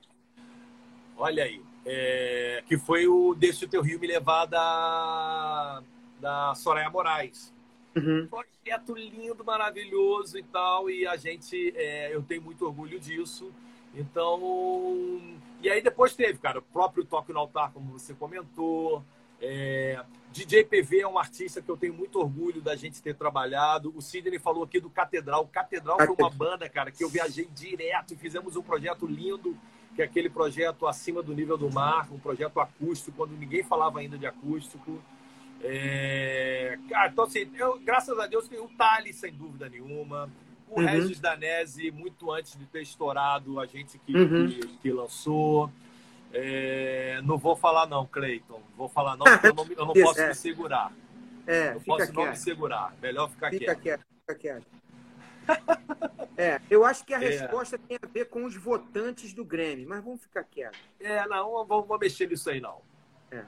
Olha aí é, que foi o Deixa o Teu Rio Me Levar da, da Soraya Moraes. Uhum. Projeto lindo, maravilhoso e tal, e a gente, é, eu tenho muito orgulho disso. Então, e aí depois teve, cara, o próprio Toque no Altar, como você comentou. É, DJ PV é um artista que eu tenho muito orgulho da gente ter trabalhado. O Sidney falou aqui do Catedral. O Catedral foi uma banda, cara, que eu viajei direto e fizemos um projeto lindo que é aquele projeto acima do nível do mar, um projeto acústico, quando ninguém falava ainda de acústico. É... Cara, então, assim, eu, graças a Deus, tem o Thales, sem dúvida nenhuma. O uhum. Regis Danese, muito antes de ter estourado, a gente que, uhum. que, que, lançou. É, não vou falar não, Cleiton. Vou falar não, porque eu não, eu não posso é. me segurar. É, eu posso não me segurar. Melhor ficar fica quieto. quieto. Fica quieto. É, eu acho que a é. resposta tem a ver com os votantes do Grêmio, mas vamos ficar quietos. É, não, vamos, vamos mexer nisso aí, não. É.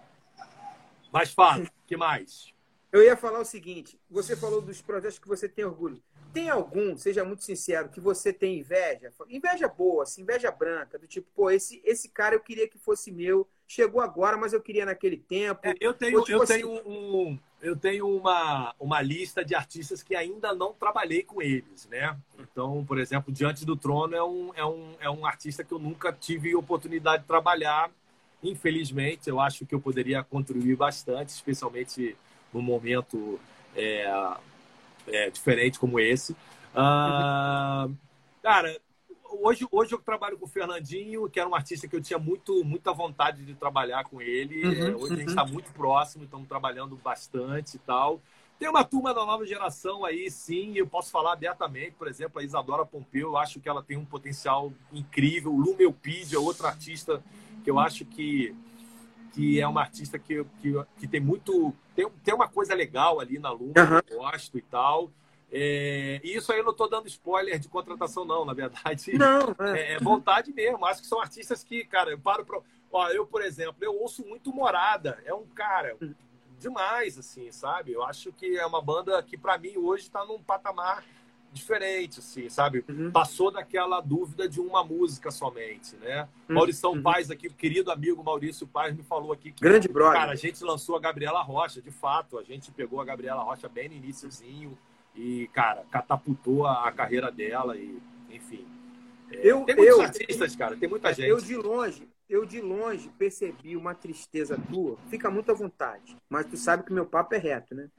Mas fala, que mais? Eu ia falar o seguinte: você falou dos projetos que você tem orgulho. Tem algum, seja muito sincero, que você tem inveja? Inveja boa, assim, inveja branca, do tipo, pô, esse, esse cara eu queria que fosse meu, chegou agora, mas eu queria naquele tempo. É, eu tenho, tipo, eu assim... tenho, um, eu tenho uma, uma lista de artistas que ainda não trabalhei com eles, né? Então, por exemplo, Diante do Trono é um, é um, é um artista que eu nunca tive oportunidade de trabalhar. Infelizmente, eu acho que eu poderia contribuir bastante, especialmente num momento é, é, diferente como esse. Uh, cara, hoje, hoje eu trabalho com o Fernandinho, que era um artista que eu tinha muito, muita vontade de trabalhar com ele. Uhum, é, hoje uhum. a gente está uhum. muito próximo, estamos trabalhando bastante e tal. Tem uma turma da nova geração aí, sim, eu posso falar abertamente. Por exemplo, a Isadora Pompeu, eu acho que ela tem um potencial incrível. O Lu Melpide é outro artista que eu acho que que é uma artista que, que, que tem muito. Tem, tem uma coisa legal ali na Luma, uhum. eu gosto e tal. É, e isso aí eu não estou dando spoiler de contratação, não, na verdade. Não, é. é, vontade mesmo. Acho que são artistas que, cara, eu paro pra. Ó, eu, por exemplo, eu ouço muito Morada. É um cara demais, assim, sabe? Eu acho que é uma banda que, para mim, hoje está num patamar diferente, assim, sabe? Uhum. Passou daquela dúvida de uma música somente, né? Uhum. Maurício uhum. Paz aqui, querido amigo Maurício Paz, me falou aqui que... Grande brother. Cara, a gente lançou a Gabriela Rocha, de fato, a gente pegou a Gabriela Rocha bem no iníciozinho e, cara, catapultou a, carreira dela e, enfim... É, eu, tem muitos eu, artistas, cara, tem muita gente. Eu de longe, eu de longe percebi uma tristeza tua. Fica muito à vontade, mas tu sabe que meu papo é reto, né?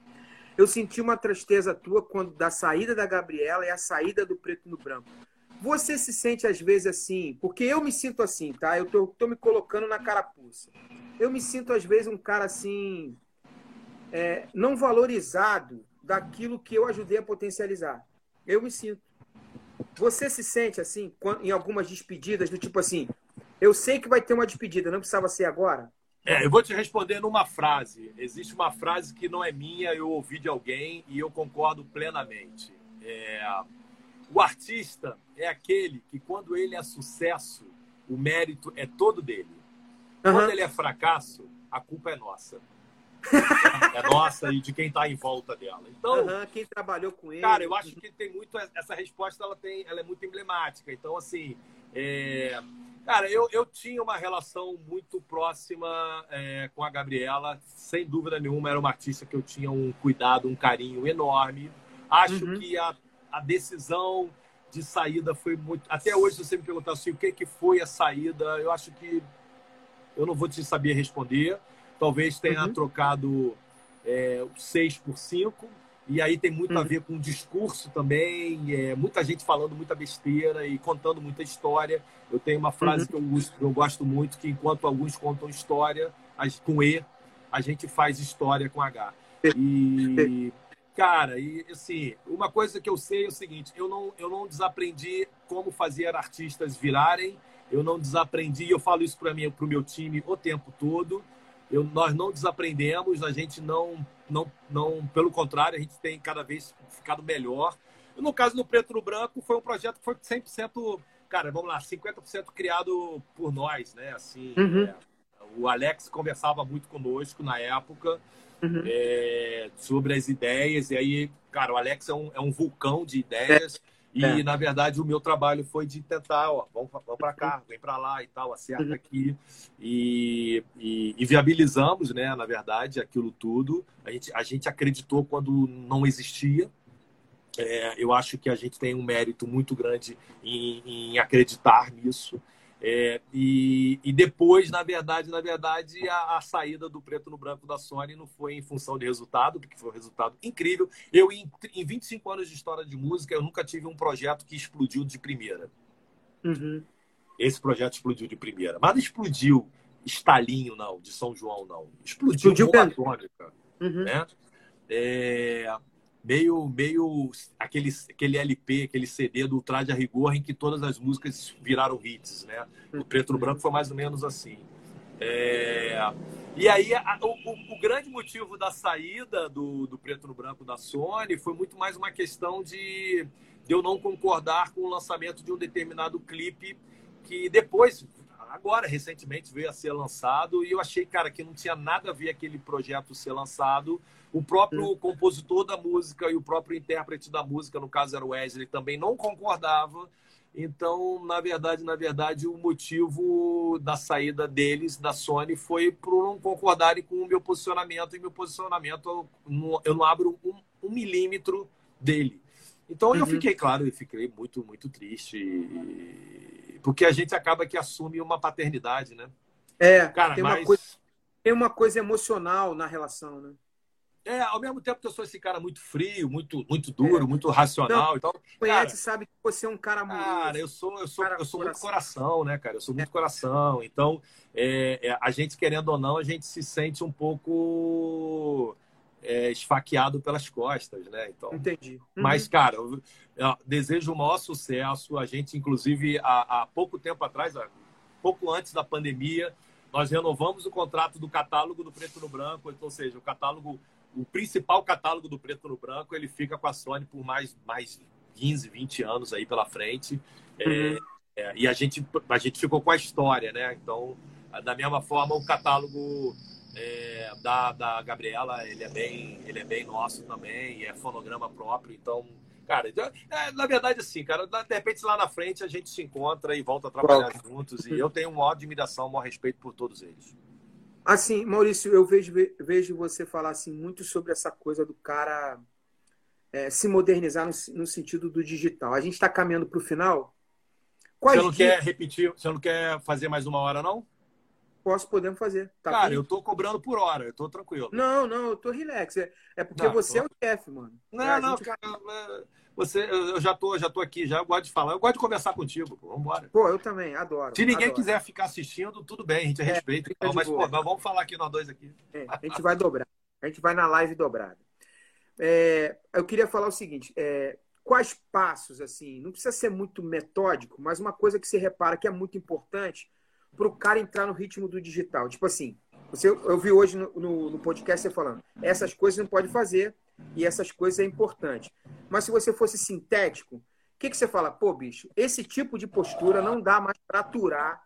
Eu senti uma tristeza tua quando da saída da Gabriela e a saída do preto no branco. Você se sente às vezes assim, porque eu me sinto assim, tá? Eu tô, tô me colocando na carapuça. Eu me sinto às vezes um cara assim, é, não valorizado daquilo que eu ajudei a potencializar. Eu me sinto. Você se sente assim, em algumas despedidas, do tipo assim, eu sei que vai ter uma despedida, não precisava ser agora? É, eu vou te responder numa frase. Existe uma frase que não é minha, eu ouvi de alguém e eu concordo plenamente. É, o artista é aquele que, quando ele é sucesso, o mérito é todo dele. Uhum. Quando ele é fracasso, a culpa é nossa. É nossa e de quem está em volta dela. Então, uhum, quem trabalhou com ele. Cara, eu acho que tem muito essa resposta, ela tem, ela é muito emblemática. Então, assim, é, Cara, eu, eu tinha uma relação muito próxima é, com a Gabriela, sem dúvida nenhuma, era uma artista que eu tinha um cuidado, um carinho enorme. Acho uhum. que a, a decisão de saída foi muito. Até hoje, se você me perguntar assim, o que, que foi a saída, eu acho que eu não vou te saber responder. Talvez tenha uhum. trocado é, 6 por 5, e aí tem muito a uhum. ver com o discurso também, é, muita gente falando muita besteira e contando muita história. Eu tenho uma frase uhum. que eu, eu, gosto muito, que enquanto alguns contam história com E, a gente faz história com H. E, cara, e assim, uma coisa que eu sei é o seguinte, eu não, eu não desaprendi como fazer artistas virarem, eu não desaprendi, eu falo isso para o meu time o tempo todo, eu, nós não desaprendemos, a gente não, não, não, pelo contrário, a gente tem cada vez ficado melhor. No caso do Preto no Branco, foi um projeto que foi 100%, cara, vamos lá, 50% criado por nós, né? Assim, uhum. é, o Alex conversava muito conosco na época uhum. é, sobre as ideias, e aí, cara, o Alex é um, é um vulcão de ideias. E, é. na verdade, o meu trabalho foi de tentar, ó, vamos, vamos para cá, vem para lá e tal, acerta uhum. aqui. E, e, e, viabilizamos, né, na verdade, aquilo tudo. A gente, a gente acreditou quando não existia. É, eu acho que a gente tem um mérito muito grande em, em acreditar nisso. É, e, e, depois, na verdade, na verdade, a, a, saída do preto no branco da Sony não foi em função de resultado, porque foi um resultado incrível. Eu, em, em 25 anos de história de música, eu nunca tive um projeto que explodiu de primeira. Uhum. Esse projeto explodiu de primeira. Mas não explodiu estalinho, não, de São João, não. Explodiu, explodiu bomba atômica. Uhum. Né? É, meio, meio aquele, aquele LP, aquele CD do Traje a Rigor, em que todas as músicas viraram hits, né? O Preto no Branco foi mais ou menos assim. É... E aí, a, o, o, grande motivo da saída do, do Preto no Branco da Sony foi muito mais uma questão de, de eu não concordar com o lançamento de um determinado clipe que depois, agora, recentemente, veio a ser lançado e eu achei, cara, que não tinha nada a ver aquele projeto ser lançado. O próprio compositor da música e o próprio intérprete da música, no caso era o Wesley, também não concordava. Então, na verdade, na verdade, o motivo da saída deles da Sony foi por não concordarem com o meu posicionamento e meu posicionamento eu não abro um, um milímetro dele. Então uhum. eu fiquei, claro, eu fiquei muito, muito triste, porque a gente acaba que assume uma paternidade, né? É, Cara, tem, mas... uma coisa, tem uma coisa emocional na relação, né? É, ao mesmo tempo que eu sou esse cara muito frio, muito, muito duro, é. muito racional Não, e tal. Conhece, cara, sabe que você é um cara muito. Cara, eu sou, eu sou, eu sou muito coração, né, cara? Eu sou muito é. coração. Então, é, é, a gente, querendo ou não, a gente se sente um pouco é, esfaqueado pelas costas, né? Então, Entendi. Uhum. Mas, cara, eu, eu, desejo o maior sucesso. A gente, inclusive, há, há pouco tempo atrás, pouco antes da pandemia, nós renovamos o contrato do catálogo do Preto no Branco, ou seja, o catálogo o principal catálogo do preto no branco ele fica com a Sony por mais, mais 15, 20 anos aí pela frente. É, uhum. É, é, e a gente, a gente ficou com a história, né? Então, da mesma forma, o catálogo é, da, da Gabriela, ele é, bem, ele é bem nosso também, é fonograma próprio. Então, cara, então, é, na verdade, assim, cara, de repente lá na frente a gente se encontra e volta a trabalhar juntos. E eu tenho uma maior admiração, um maior respeito por todos eles. Assim, Maurício, eu vejo, vejo você falar assim, muito sobre essa coisa do cara é, se modernizar no, no, sentido do digital. A gente está caminhando para o final. Quais você não quer repetir? Você não quer fazer mais uma hora, não? Posso, podemos fazer. Tá Cara, bem? eu tô cobrando por hora, eu tô tranquilo. Não, não, eu tô relax. É, é porque não, você tô... é o chefe, mano. Não, é, não, gente... cara, você, eu já tô, já tô aqui, já eu gosto de falar, eu gosto de conversar contigo, pô, vambora. Pô, eu também, adoro. Se ninguém adoro. quiser ficar assistindo, tudo bem, a gente é, respeita. Então, mas, pô, nós vamos falar aqui nós dois aqui. É, a gente vai dobrar. A gente vai na live dobrada. É, eu queria falar o seguinte: é, quais passos, assim, não precisa ser muito metódico, mas uma coisa que você repara que é muito importante para o cara entrar no ritmo do digital. Tipo assim, você, eu vi hoje no, no, no podcast você falando, essas coisas não pode fazer e essas coisas é importante. Mas se você fosse sintético, o que, que você fala? Pô, bicho, esse tipo de postura não dá mais para aturar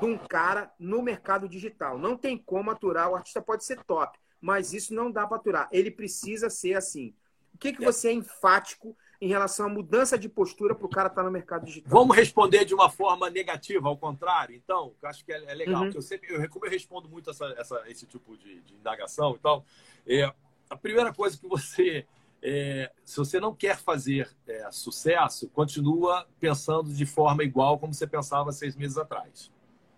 de um cara no mercado digital. Não tem como aturar. O artista pode ser top, mas isso não dá para aturar. Ele precisa ser assim. O que, que você é enfático em relação à mudança de postura para o cara estar tá no mercado digital? Vamos responder de uma forma negativa, ao contrário, então, eu acho que é, é legal, uhum. eu sempre, eu, como eu respondo muito essa, essa, esse tipo de, de indagação e tal, é, a primeira coisa que você é, se você não quer fazer é, sucesso, continua pensando de forma igual como você pensava seis meses atrás.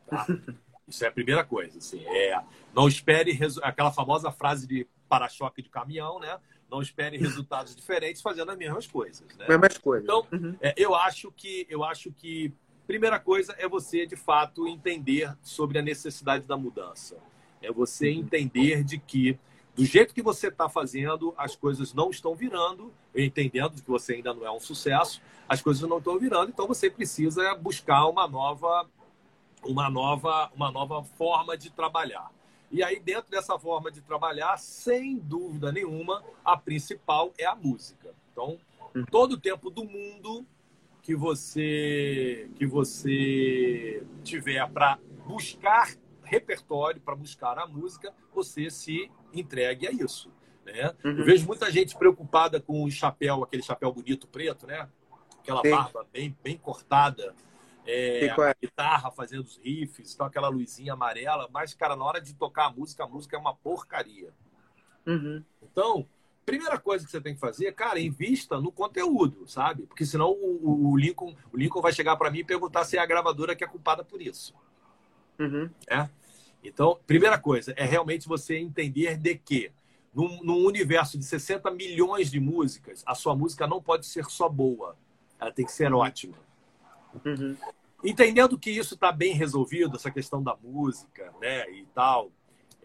Tá? Isso é a primeira coisa. Assim, é, não espere aquela famosa frase de para-choque de caminhão, né? Não espere resultados diferentes fazendo as mesmas coisas. Né? Mesmas coisas. Então, uhum. é, eu acho que eu acho que primeira coisa é você de fato entender sobre a necessidade da mudança. É você uhum. entender de que do jeito que você está fazendo, as coisas não estão virando, entendendo que você ainda não é um sucesso, as coisas não estão virando, então você precisa buscar uma nova, uma nova, uma nova forma de trabalhar. E aí, dentro dessa forma de trabalhar, sem dúvida nenhuma, a principal é a música. Então, todo o tempo do mundo que você que você tiver para buscar repertório, para buscar a música, você se entregue a isso. Né? Uhum. Eu vejo muita gente preocupada com o chapéu, aquele chapéu bonito preto, né? Aquela Sim. barba bem, bem cortada, é, a guitarra fazendo os riffs, então aquela luzinha amarela. Mas, cara, na hora de tocar a música, a música é uma porcaria. Uhum. Então, primeira coisa que você tem que fazer, cara, invista no conteúdo, sabe? Porque senão o, o Lincoln, o Lincoln vai chegar para mim e perguntar se é a gravadora que é culpada por isso. Uhum. É? Então, primeira coisa é realmente você entender de que num, num, universo de 60 milhões de músicas, a sua música não pode ser só boa, ela tem que ser ótima. Uhum. Entendendo que isso está bem resolvido, essa questão da música, né, e tal,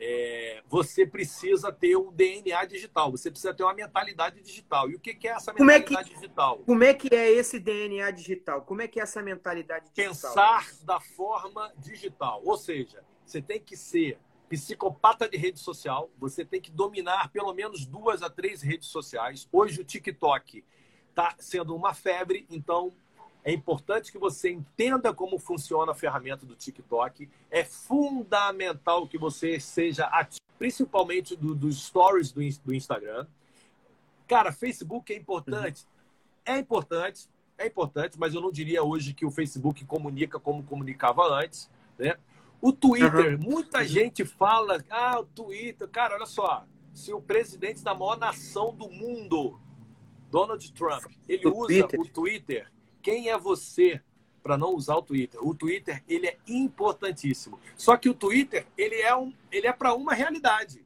é, você precisa ter um DNA digital, você precisa ter uma mentalidade digital. E o que, que é essa mentalidade como é que, digital? Como é que é esse DNA digital? Como é que é essa mentalidade digital? Pensar da forma digital. Ou seja, você tem que ser psicopata de rede social, você tem que dominar pelo menos duas a três redes sociais. Hoje o TikTok está sendo uma febre, então é importante que você entenda como funciona a ferramenta do TikTok. É fundamental que você seja ativo, principalmente do, dos stories do, do Instagram. Cara, Facebook é importante. Uhum. É importante, é importante, mas eu não diria hoje que o Facebook comunica como comunicava antes, né? O Twitter, uhum. muita gente fala, ah, o Twitter, cara, olha só, se o presidente da maior nação do mundo, Donald Trump, ele o usa Twitter. o Twitter quem é você para não usar o Twitter? O Twitter ele é importantíssimo. Só que o Twitter ele é um, ele é para uma realidade.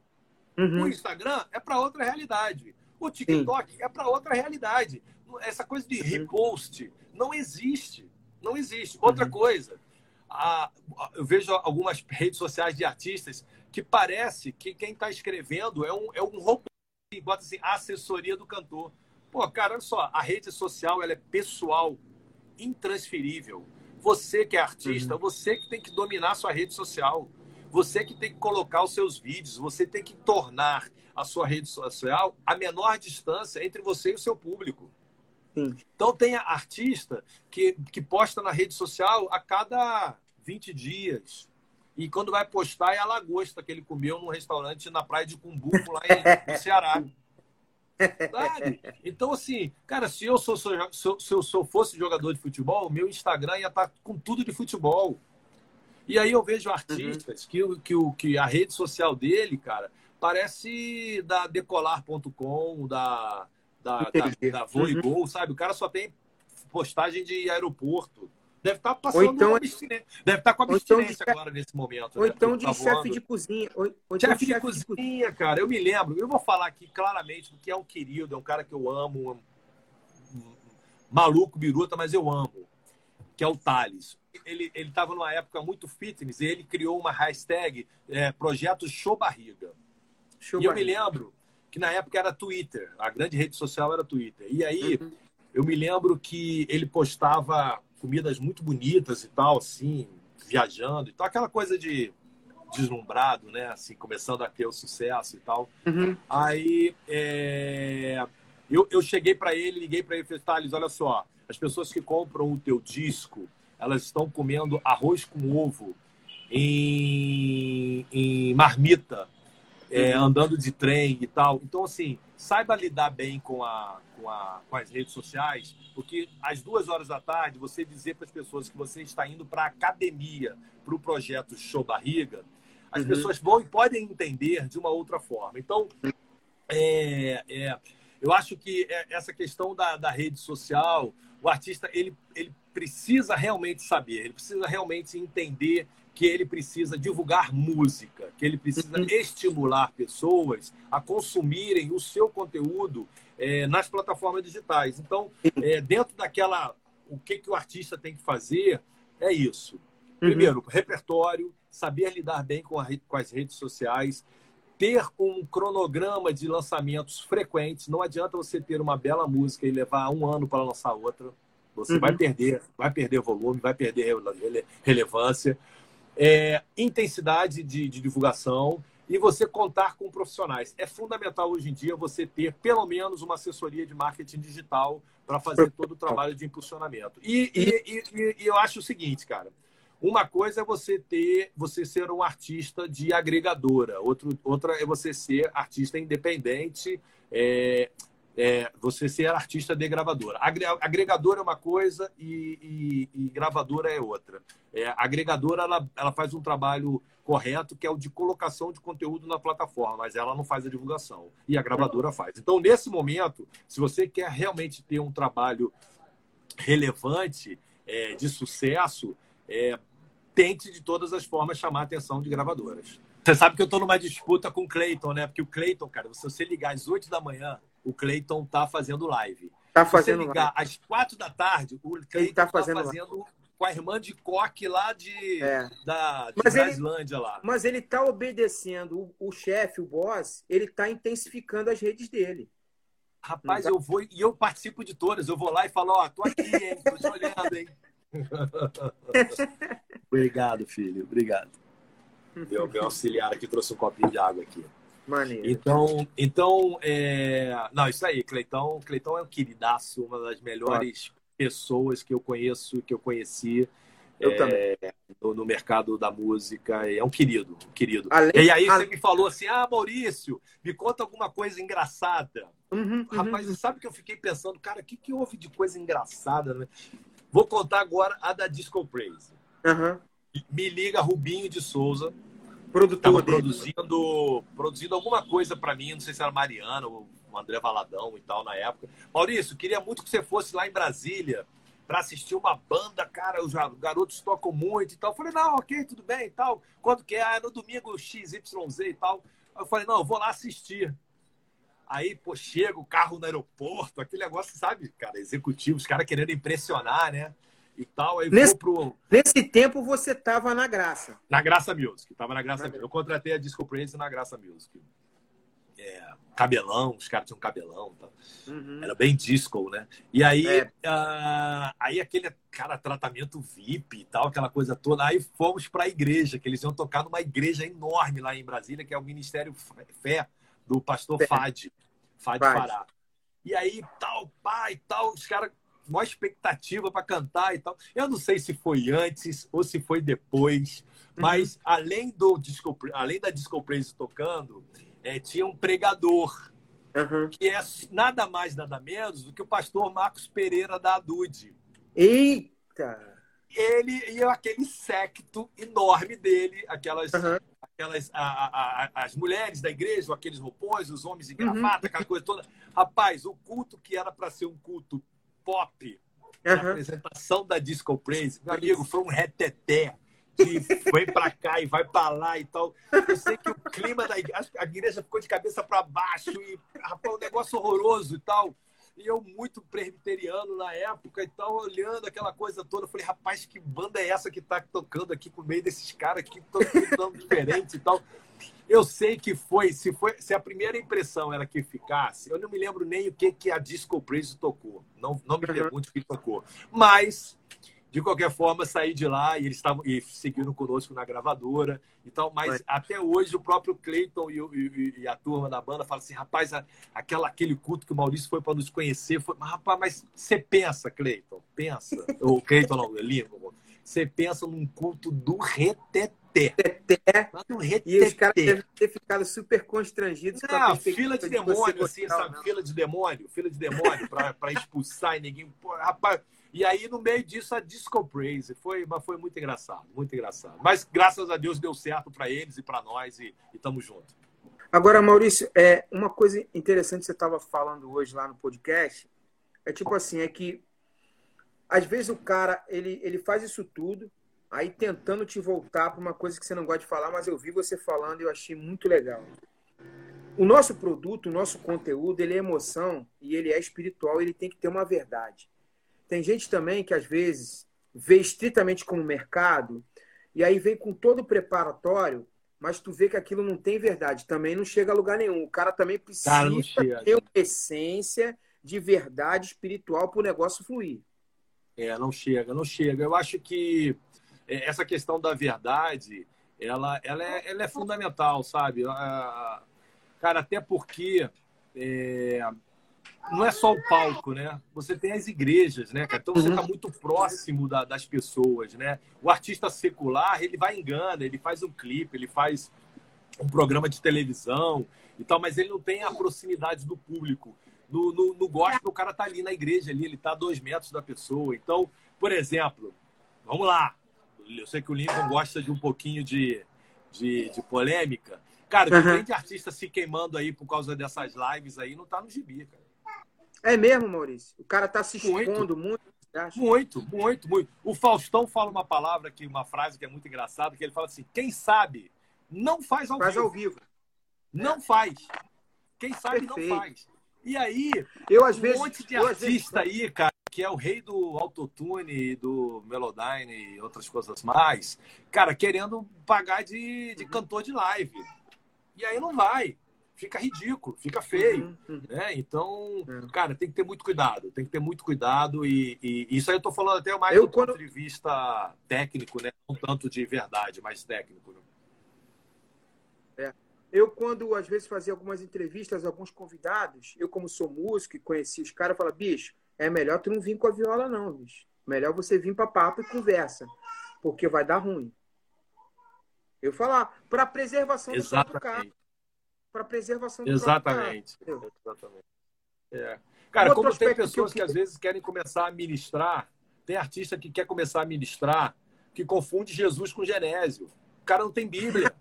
Uhum. O Instagram é para outra realidade. O TikTok Sim. é para outra realidade. Essa coisa de uhum. repost não existe. Não existe. Outra uhum. coisa, a, eu vejo algumas redes sociais de artistas que parece que quem está escrevendo é um, é um robô que bota assim, assessoria do cantor. Pô, cara, olha só, a rede social ela é pessoal, intransferível. Você que é artista, uhum. você que tem que dominar a sua rede social, você que tem que colocar os seus vídeos, você tem que tornar a sua rede social a menor distância entre você e o seu público. Sim. Então tem artista que, que posta na rede social a cada 20 dias. E quando vai postar é a lagosta que ele comeu num restaurante na praia de Cumbuco, lá em, no Ceará. Sabe? Então, assim, cara, se eu, sou, se, eu, se eu sou, fosse jogador de futebol, meu Instagram ia estar tá com tudo de futebol. E aí eu vejo artistas uhum. que, que, que a rede social dele, cara, parece da decolar.com, da, da, da, da Voleibol, uhum. sabe? O cara só tem postagem de aeroporto. Deve estar tá passando ou então, abstinência. Deve estar tá com abstinência então de, agora nesse momento. Ou né? então de tá chefe de cozinha. Ou, ou então chefe de, de cozinha, cozinha, cara. Eu me lembro. Eu vou falar aqui claramente do que é um querido, é um cara que eu amo. Um, um, maluco, biruta, mas eu amo. Que é o Thales. Ele estava numa época muito fitness e ele criou uma hashtag é, Projeto Show Barriga. Show e barriga. eu me lembro que na época era Twitter. A grande rede social era Twitter. E aí uhum. eu me lembro que ele postava comidas muito bonitas e tal, assim, viajando e tal, aquela coisa de deslumbrado, né? Assim, começando a ter o sucesso e tal. Uhum. Aí é... eu, eu cheguei para ele, liguei para ele e falei, Thales, olha só, as pessoas que compram o teu disco, elas estão comendo arroz com ovo em, em marmita, é, uhum. andando de trem e tal. Então, assim, saiba lidar bem com, a, com, a, com as redes sociais, porque às duas horas da tarde, você dizer para as pessoas que você está indo para a academia, para o projeto Show Barriga, as uhum. pessoas vão e podem entender de uma outra forma. Então, é, é, eu acho que é, essa questão da, da rede social, o artista ele, ele precisa realmente saber, ele precisa realmente entender que ele precisa divulgar música, que ele precisa uhum. estimular pessoas a consumirem o seu conteúdo é, nas plataformas digitais. Então, é, dentro daquela. O que, que o artista tem que fazer é isso. Uhum. Primeiro, uhum. repertório, saber lidar bem com, a, com as redes sociais, ter um cronograma de lançamentos frequentes. Não adianta você ter uma bela música e levar um ano para lançar outra. Você uhum. vai perder, vai perder volume, vai perder relevância é, intensidade de, de divulgação e você contar com profissionais. É fundamental hoje em dia você ter pelo menos uma assessoria de marketing digital para fazer todo o trabalho de impulsionamento. E, e, e, e, eu acho o seguinte, cara. Uma coisa é você ter, você ser um artista de agregadora. Outro, outra é você ser artista independente. É, é, você ser artista de gravadora. Agregadora é uma coisa e, e, e gravadora é outra. É, agregadora ela, ela faz um trabalho correto, que é o de colocação de conteúdo na plataforma, mas ela não faz a divulgação. E a gravadora faz. Então, nesse momento, se você quer realmente ter um trabalho relevante, é, de sucesso, é, tente de todas as formas chamar a atenção de gravadoras. Você sabe que eu estou numa disputa com o Clayton, né? Porque o Clayton, cara, se você ligar às 8 da manhã, o Cleiton tá fazendo live. Tá fazendo Se você ligar live. às quatro da tarde, o Cleiton tá fazendo, tá fazendo com a irmã de coque lá de, É. da, de Mas ele- lá. Mas ele tá obedecendo o, o chefe, o boss, ele tá intensificando as redes dele. Rapaz, Não tá- eu vou e eu participo de todas. Eu vou lá e falo, ó, tô aqui, hein? Tô te olhando, hein? Obrigado, filho. Obrigado. Meu, meu auxiliar aqui trouxe um copinho de água aqui. Maneiro. Então, então é... não, isso aí, Cleitão. Cleitão é um queridaço, uma das melhores pessoas que eu conheço, que eu conheci Eu é, também. no, no mercado da música. É um querido, um querido. Além- e aí você me falou assim: ah, Maurício, me conta alguma coisa engraçada. Uhum, uhum. Rapaz, sabe que eu fiquei pensando, cara, o que, que houve de coisa engraçada, né? Vou contar agora a da Disco Praise. Aham. Me liga Rubinho de Souza, Produtor dele. produzindo, produzindo alguma coisa para mim, não sei se era Mariana ou o André Valadão e tal na época. Maurício, queria muito que você fosse lá em Brasília para assistir uma banda, cara, os garotos tocam muito e tal. Eu falei, não, ok, tudo bem e tal. Quando que é? Ah, no domingo XYZ e tal. Aí eu falei, não, eu vou lá assistir. Aí, pô, chega o carro no aeroporto, aquele negócio, sabe, cara, executivo, os caras querendo impressionar, né? E tal. Aí Nesse- vou pro, Nesse tempo você tava na graça. na Graça Music, tava na Graça Music. Eu contratei a Disco Praise na Graça Music. É, cabelão, os caras tinham cabelão. Tá? Uhum. Era bem disco, né? E aí, É. ah, aí aquele, cara, tratamento VIP e tal, aquela coisa toda. Aí fomos para a igreja, que eles iam tocar numa igreja enorme lá em Brasília, que é o Ministério Fé do pastor Fad Fad. Pará. E aí, tal, pai, tal, os caras, maior expectativa para cantar e tal. Eu não sei se foi antes ou se foi depois, mas além do disco, além da Disco Praise tocando, eh, tinha um pregador Uhum. que é nada mais, nada menos do que o pastor Marcos Pereira da Adude. Eita! Ele e aquele secto enorme dele, aquelas, Uhum. aquelas a- a- a- as mulheres da igreja, aqueles roupões, os homens em Uhum. gravata, aquela coisa toda. Rapaz, o culto que era para ser um culto pop, a Uhum. apresentação da Disco Praise, meu amigo, foi um reteté. De vem pra cá e vai pra lá e tal. Eu sei que o clima da igreja, a igreja ficou de cabeça para baixo e rapaz, um negócio horroroso e tal. E eu, muito presbiteriano na época e tal, olhando aquela coisa toda, eu falei, rapaz, que banda é essa que tá tocando aqui com meio desses caras que estão tão diferente e tal. Eu sei que foi se, foi, se a primeira impressão era que ficasse, eu não me lembro nem o que, que a Disco Praise tocou. Não, não me Uhum. pergunte o que tocou. Mas, de qualquer forma, saí de lá e eles estavam e seguiram conosco na gravadora e tal. Mas Vai. até hoje o próprio Clayton e, o- e- e a turma da banda falam assim: rapaz, a- aquela, aquele culto que o Maurício foi para nos conhecer. Foi... Mas, rapaz, mas você pensa, Clayton, pensa. Ou Clayton não, Lima. Você pensa num culto do reteté. Teté. Lá do E os caras reteté. devem ter ficado super constrangidos com a Ah, fila de você demônio, assim, sabe? não. Fila de demônio, fila de demônio pra, pra expulsar e ninguém. Pô, rapaz. E aí, no meio disso, a Disco Praise. Foi, mas foi muito engraçado, muito engraçado. Mas graças a Deus deu certo pra eles e pra nós e, e tamo junto. Agora, Maurício, é uma coisa interessante que você estava falando hoje lá no podcast. É tipo assim, é que às vezes o cara ele, ele faz isso tudo, aí tentando te voltar para uma coisa que você não gosta de falar, mas eu vi você falando e eu achei muito legal. O nosso produto, o nosso conteúdo, ele é emoção e ele é espiritual, ele tem que ter uma verdade. Tem gente também que às vezes vê estritamente como mercado e aí vem com todo o preparatório, mas tu vê que aquilo não tem verdade, também não chega a lugar nenhum. O cara também precisa Cara, ter uma essência de verdade espiritual para o negócio fluir. É, não chega, não chega. Eu acho que é, essa questão da verdade, ela, ela, é, ela é fundamental, sabe? Cara, até porque é, não é só o palco, né? Você tem as igrejas, né, cara? Então você está muito próximo da- das pessoas, né? O artista secular, ele vai engana, ele faz um clipe, ele faz um programa de televisão e tal, mas ele não tem a proximidade do público. No, no, no gospel, o cara tá ali na igreja, ali, ele tá a dois metros da pessoa. Então, por exemplo, vamos lá. Eu sei que o Lincoln gosta de um pouquinho de, de, de polêmica. Cara, o que Uhum. tem de artista se queimando aí por causa dessas lives aí não tá no gibi, cara. É mesmo, Maurício? O cara tá se expondo muito. Muito, muito, muito. O Faustão fala uma palavra que, uma frase que é muito engraçada, que ele fala assim: quem sabe não faz ao Faz vivo. ao vivo. Não faz. Quem sabe Perfeito. não faz. E aí, Eu, às um vezes. monte de às vezes- artista aí, cara, que é o rei do autotune, do Melodyne e outras coisas mais, cara, querendo pagar de, de cantor de live. E aí não vai. Fica ridículo, fica feio. Uhum, uhum. Né? Então, é. cara, tem que ter muito cuidado. Tem que ter muito cuidado. E, e isso aí eu tô falando até mais eu, do quando... ponto de vista técnico, né? Não tanto de verdade, mas técnico. Né? Eu, quando às vezes fazia algumas entrevistas, alguns convidados, eu, como sou músico e conheci os caras, falava, bicho, é melhor tu não vir com a viola, não, bicho. Melhor você vir para papo e conversa, porque vai dar ruim. Eu falar, para preservação do próprio carro. Para preservação do Exatamente. carro. Exatamente. É. Cara, como tem pessoas que, eu... que às vezes querem começar a ministrar, tem artista que quer começar a ministrar, que confunde Jesus com Genésio. O cara não tem Bíblia.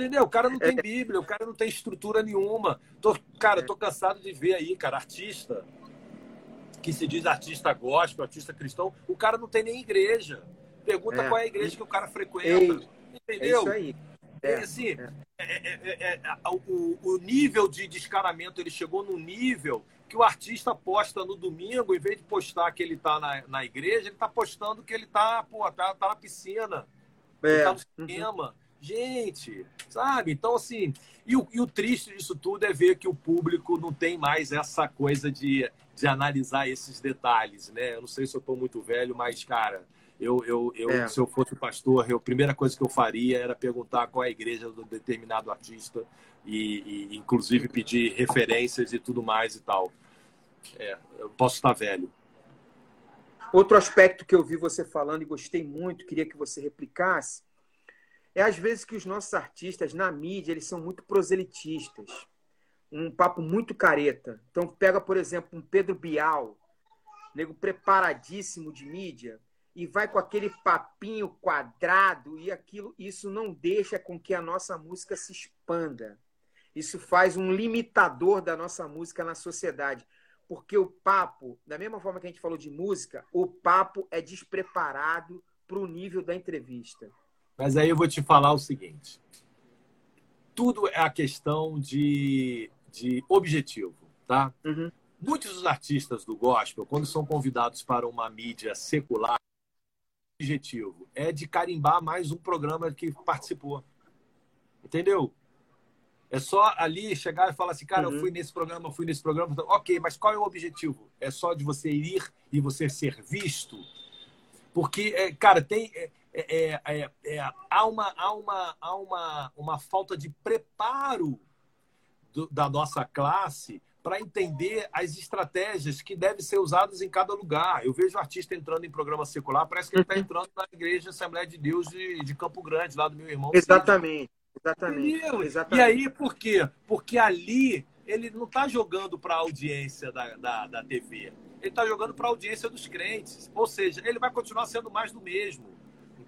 Entendeu? O cara não tem Bíblia, o cara não tem estrutura nenhuma. Tô, cara, tô cansado de ver aí, cara, artista que se diz artista gospel, artista cristão, o cara não tem nem igreja. Pergunta é. qual é a igreja que o cara frequenta. Ei, entendeu? É isso aí. É, assim, é. É, é, o, o nível de descaramento ele chegou num nível que o artista posta no domingo, em vez de postar que ele está na, na igreja, ele está postando que ele está tá, tá na piscina, ele está no cinema. Uhum. Gente, sabe? Então, assim, e o, e o triste disso tudo é ver que o público não tem mais essa coisa de, de analisar esses detalhes, né? Eu não sei se eu estou muito velho, mas, cara, eu, eu, eu é. se eu fosse pastor, eu, a primeira coisa que eu faria era perguntar qual é a igreja do determinado artista e, e inclusive, pedir referências e tudo mais e tal. É, eu posso estar velho. Outro aspecto que eu vi você falando e gostei muito, queria que você replicasse, é às vezes que os nossos artistas na mídia eles são muito proselitistas, um papo muito careta. Então pega por exemplo um Pedro Bial, nego preparadíssimo de mídia e vai com aquele papinho quadrado e aquilo, isso não deixa com que a nossa música se expanda. Isso faz um limitador da nossa música na sociedade. Porque o papo, da mesma forma que a gente falou de música, o papo é despreparado para o nível da entrevista. Mas aí eu vou te falar o seguinte: tudo é a questão de, de objetivo, tá? Uhum. Muitos dos artistas do gospel, quando são convidados para uma mídia secular, o objetivo é de carimbar mais um programa que participou. Entendeu? É só ali chegar e falar assim, cara, uhum. eu fui nesse programa, eu fui nesse programa. Ok, mas qual é o objetivo? É só de você ir e você ser visto? Porque, é, cara, tem. É, é, é, é, é, há, uma, há, uma, há uma, uma falta de preparo do, da nossa classe para entender as estratégias que devem ser usadas em cada lugar. Eu vejo artista entrando em programa secular, parece que ele está uhum. entrando na igreja Assembleia de Deus de, de Campo Grande, lá do meu irmão. Exatamente. Exatamente. Exatamente. E aí, por quê? Porque ali ele não está jogando para a audiência da, da, da TV. Ele está jogando para a audiência dos crentes. Ou seja, ele vai continuar sendo mais do mesmo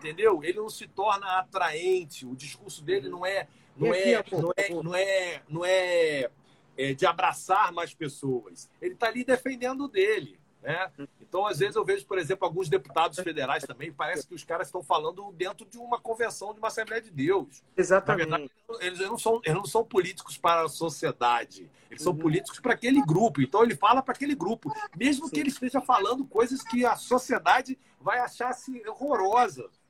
entendeu? Ele não se torna atraente, o discurso dele não é não é, não é, não é, não é, é de abraçar mais pessoas. Ele está ali defendendo dele. Né? Então, às vezes, eu vejo, por exemplo, alguns deputados federais também, parece que os caras estão falando dentro de uma convenção de uma Assembleia de Deus. Exatamente. Na verdade, eles não são, eles não são políticos para a sociedade, eles são uhum. políticos para aquele grupo. Então, ele fala para aquele grupo, mesmo Sim. que ele esteja falando coisas que a sociedade vai achar assim, horrorosas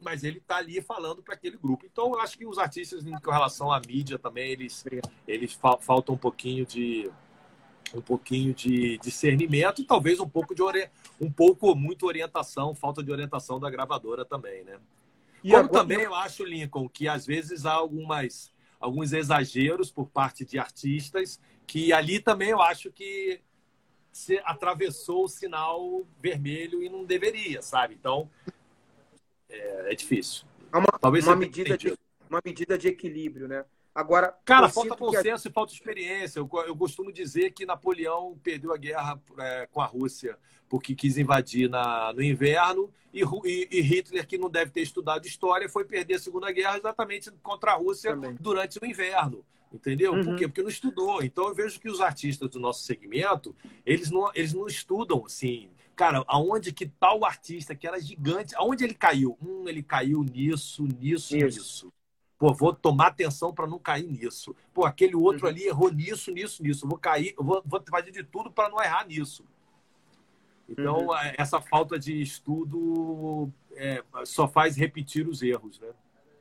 mas ele está ali falando para aquele grupo. Então, eu acho que os artistas, em relação à mídia também, eles, eles fa faltam um pouquinho de um pouquinho de discernimento e talvez um pouco de um pouco muito orientação, falta de orientação da gravadora também, né? E Como agora... também eu acho, Lincoln, que às vezes há algumas alguns exageros por parte de artistas que ali também eu acho que se atravessou o sinal vermelho e não deveria, sabe? Então, é, é difícil. É uma, Talvez uma medida, de, uma medida de equilíbrio, né? Agora, cara, falta consenso a... e falta experiência. Eu, eu, costumo dizer que Napoleão perdeu a guerra é, com a Rússia porque quis invadir na, no inverno e, e, e, Hitler, que não deve ter estudado história, foi perder a Segunda Guerra exatamente contra a Rússia Também. durante o inverno. Entendeu? Uhum. Por quê? Porque não estudou. Então eu vejo que os artistas do nosso segmento, eles não, eles não estudam assim cara, aonde que tal artista que era gigante, aonde ele caiu? Hum, ele caiu nisso, nisso, Isso. nisso. Pô, vou tomar atenção para não cair nisso. Pô, aquele outro uhum. ali errou nisso, nisso, nisso. vou cair, vou, vou fazer de tudo para não errar nisso. Então, uhum. essa falta de estudo é, só faz repetir os erros, né?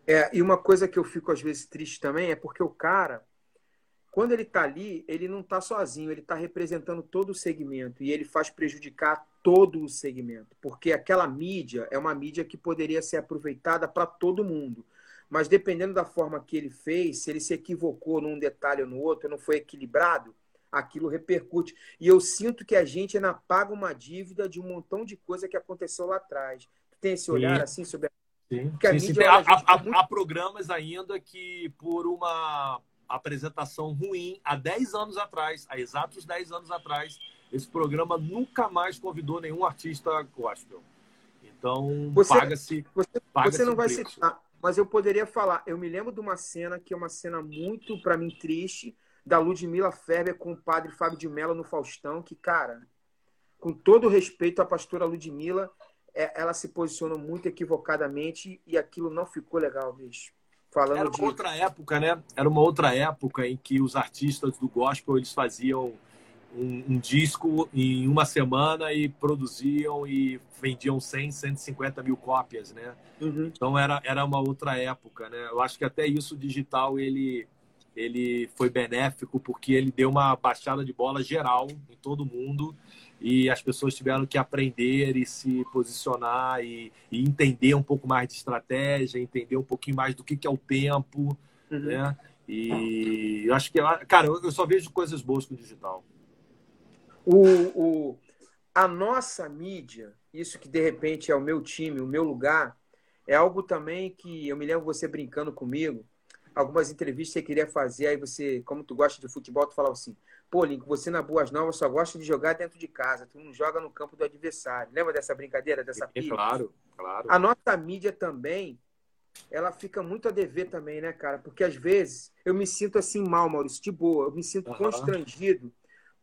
É, e uma coisa que eu fico às vezes triste também é porque o cara, quando ele está ali, ele não está sozinho, ele está representando todo o segmento e ele faz prejudicar todo o segmento, porque aquela mídia é uma mídia que poderia ser aproveitada para todo mundo. Mas dependendo da forma que ele fez, se ele se equivocou num detalhe ou no outro, não foi equilibrado, aquilo repercute. E eu sinto que a gente ainda paga uma dívida de um montão de coisa que aconteceu lá atrás. tem esse olhar Sim. assim sobre a Sim, sim, sim. Há, há, muito... há, programas ainda que, por uma apresentação ruim, há 10 anos atrás, há exatos 10 anos atrás, esse programa nunca mais convidou nenhum artista gospel. Então, paga-se. Você, paga você não vai preço. citar, mas eu poderia falar. Eu me lembro de uma cena que é uma cena muito, para mim, triste, da Ludmilla Ferber com o padre Fábio de Mello no Faustão, que, cara, com todo respeito à pastora Ludmilla, é, ela se posicionou muito equivocadamente e aquilo não ficou legal, bicho. Falando Era uma de... outra época, né? Era uma outra época em que os artistas do gospel eles faziam um, um, disco em uma semana e produziam e vendiam 100, 150 mil cópias, né? Uhum. Então era, era uma outra época, né? Eu acho que até isso digital ele ele foi benéfico porque ele deu uma baixada de bola geral em todo mundo e as pessoas tiveram que aprender e se posicionar e, e, entender um pouco mais de estratégia, entender um pouquinho mais do que, que é o tempo, uhum. né? E eu acho que, cara, eu só vejo coisas boas com o digital. O, o, a nossa mídia, isso que de repente é o meu time, o meu lugar, é algo também que eu me lembro você brincando comigo, algumas entrevistas que você queria fazer, aí você, como tu gosta de futebol, tu falava assim, Pô, Link, você na Boas Novas só gosta de jogar dentro de casa, tu não joga no campo do adversário. Lembra dessa brincadeira, dessa pilha? Claro, claro. A nossa mídia também, ela fica muito a dever também, né, cara? Porque às vezes eu me sinto assim mal, Maurício, de boa. Eu me sinto uhum. constrangido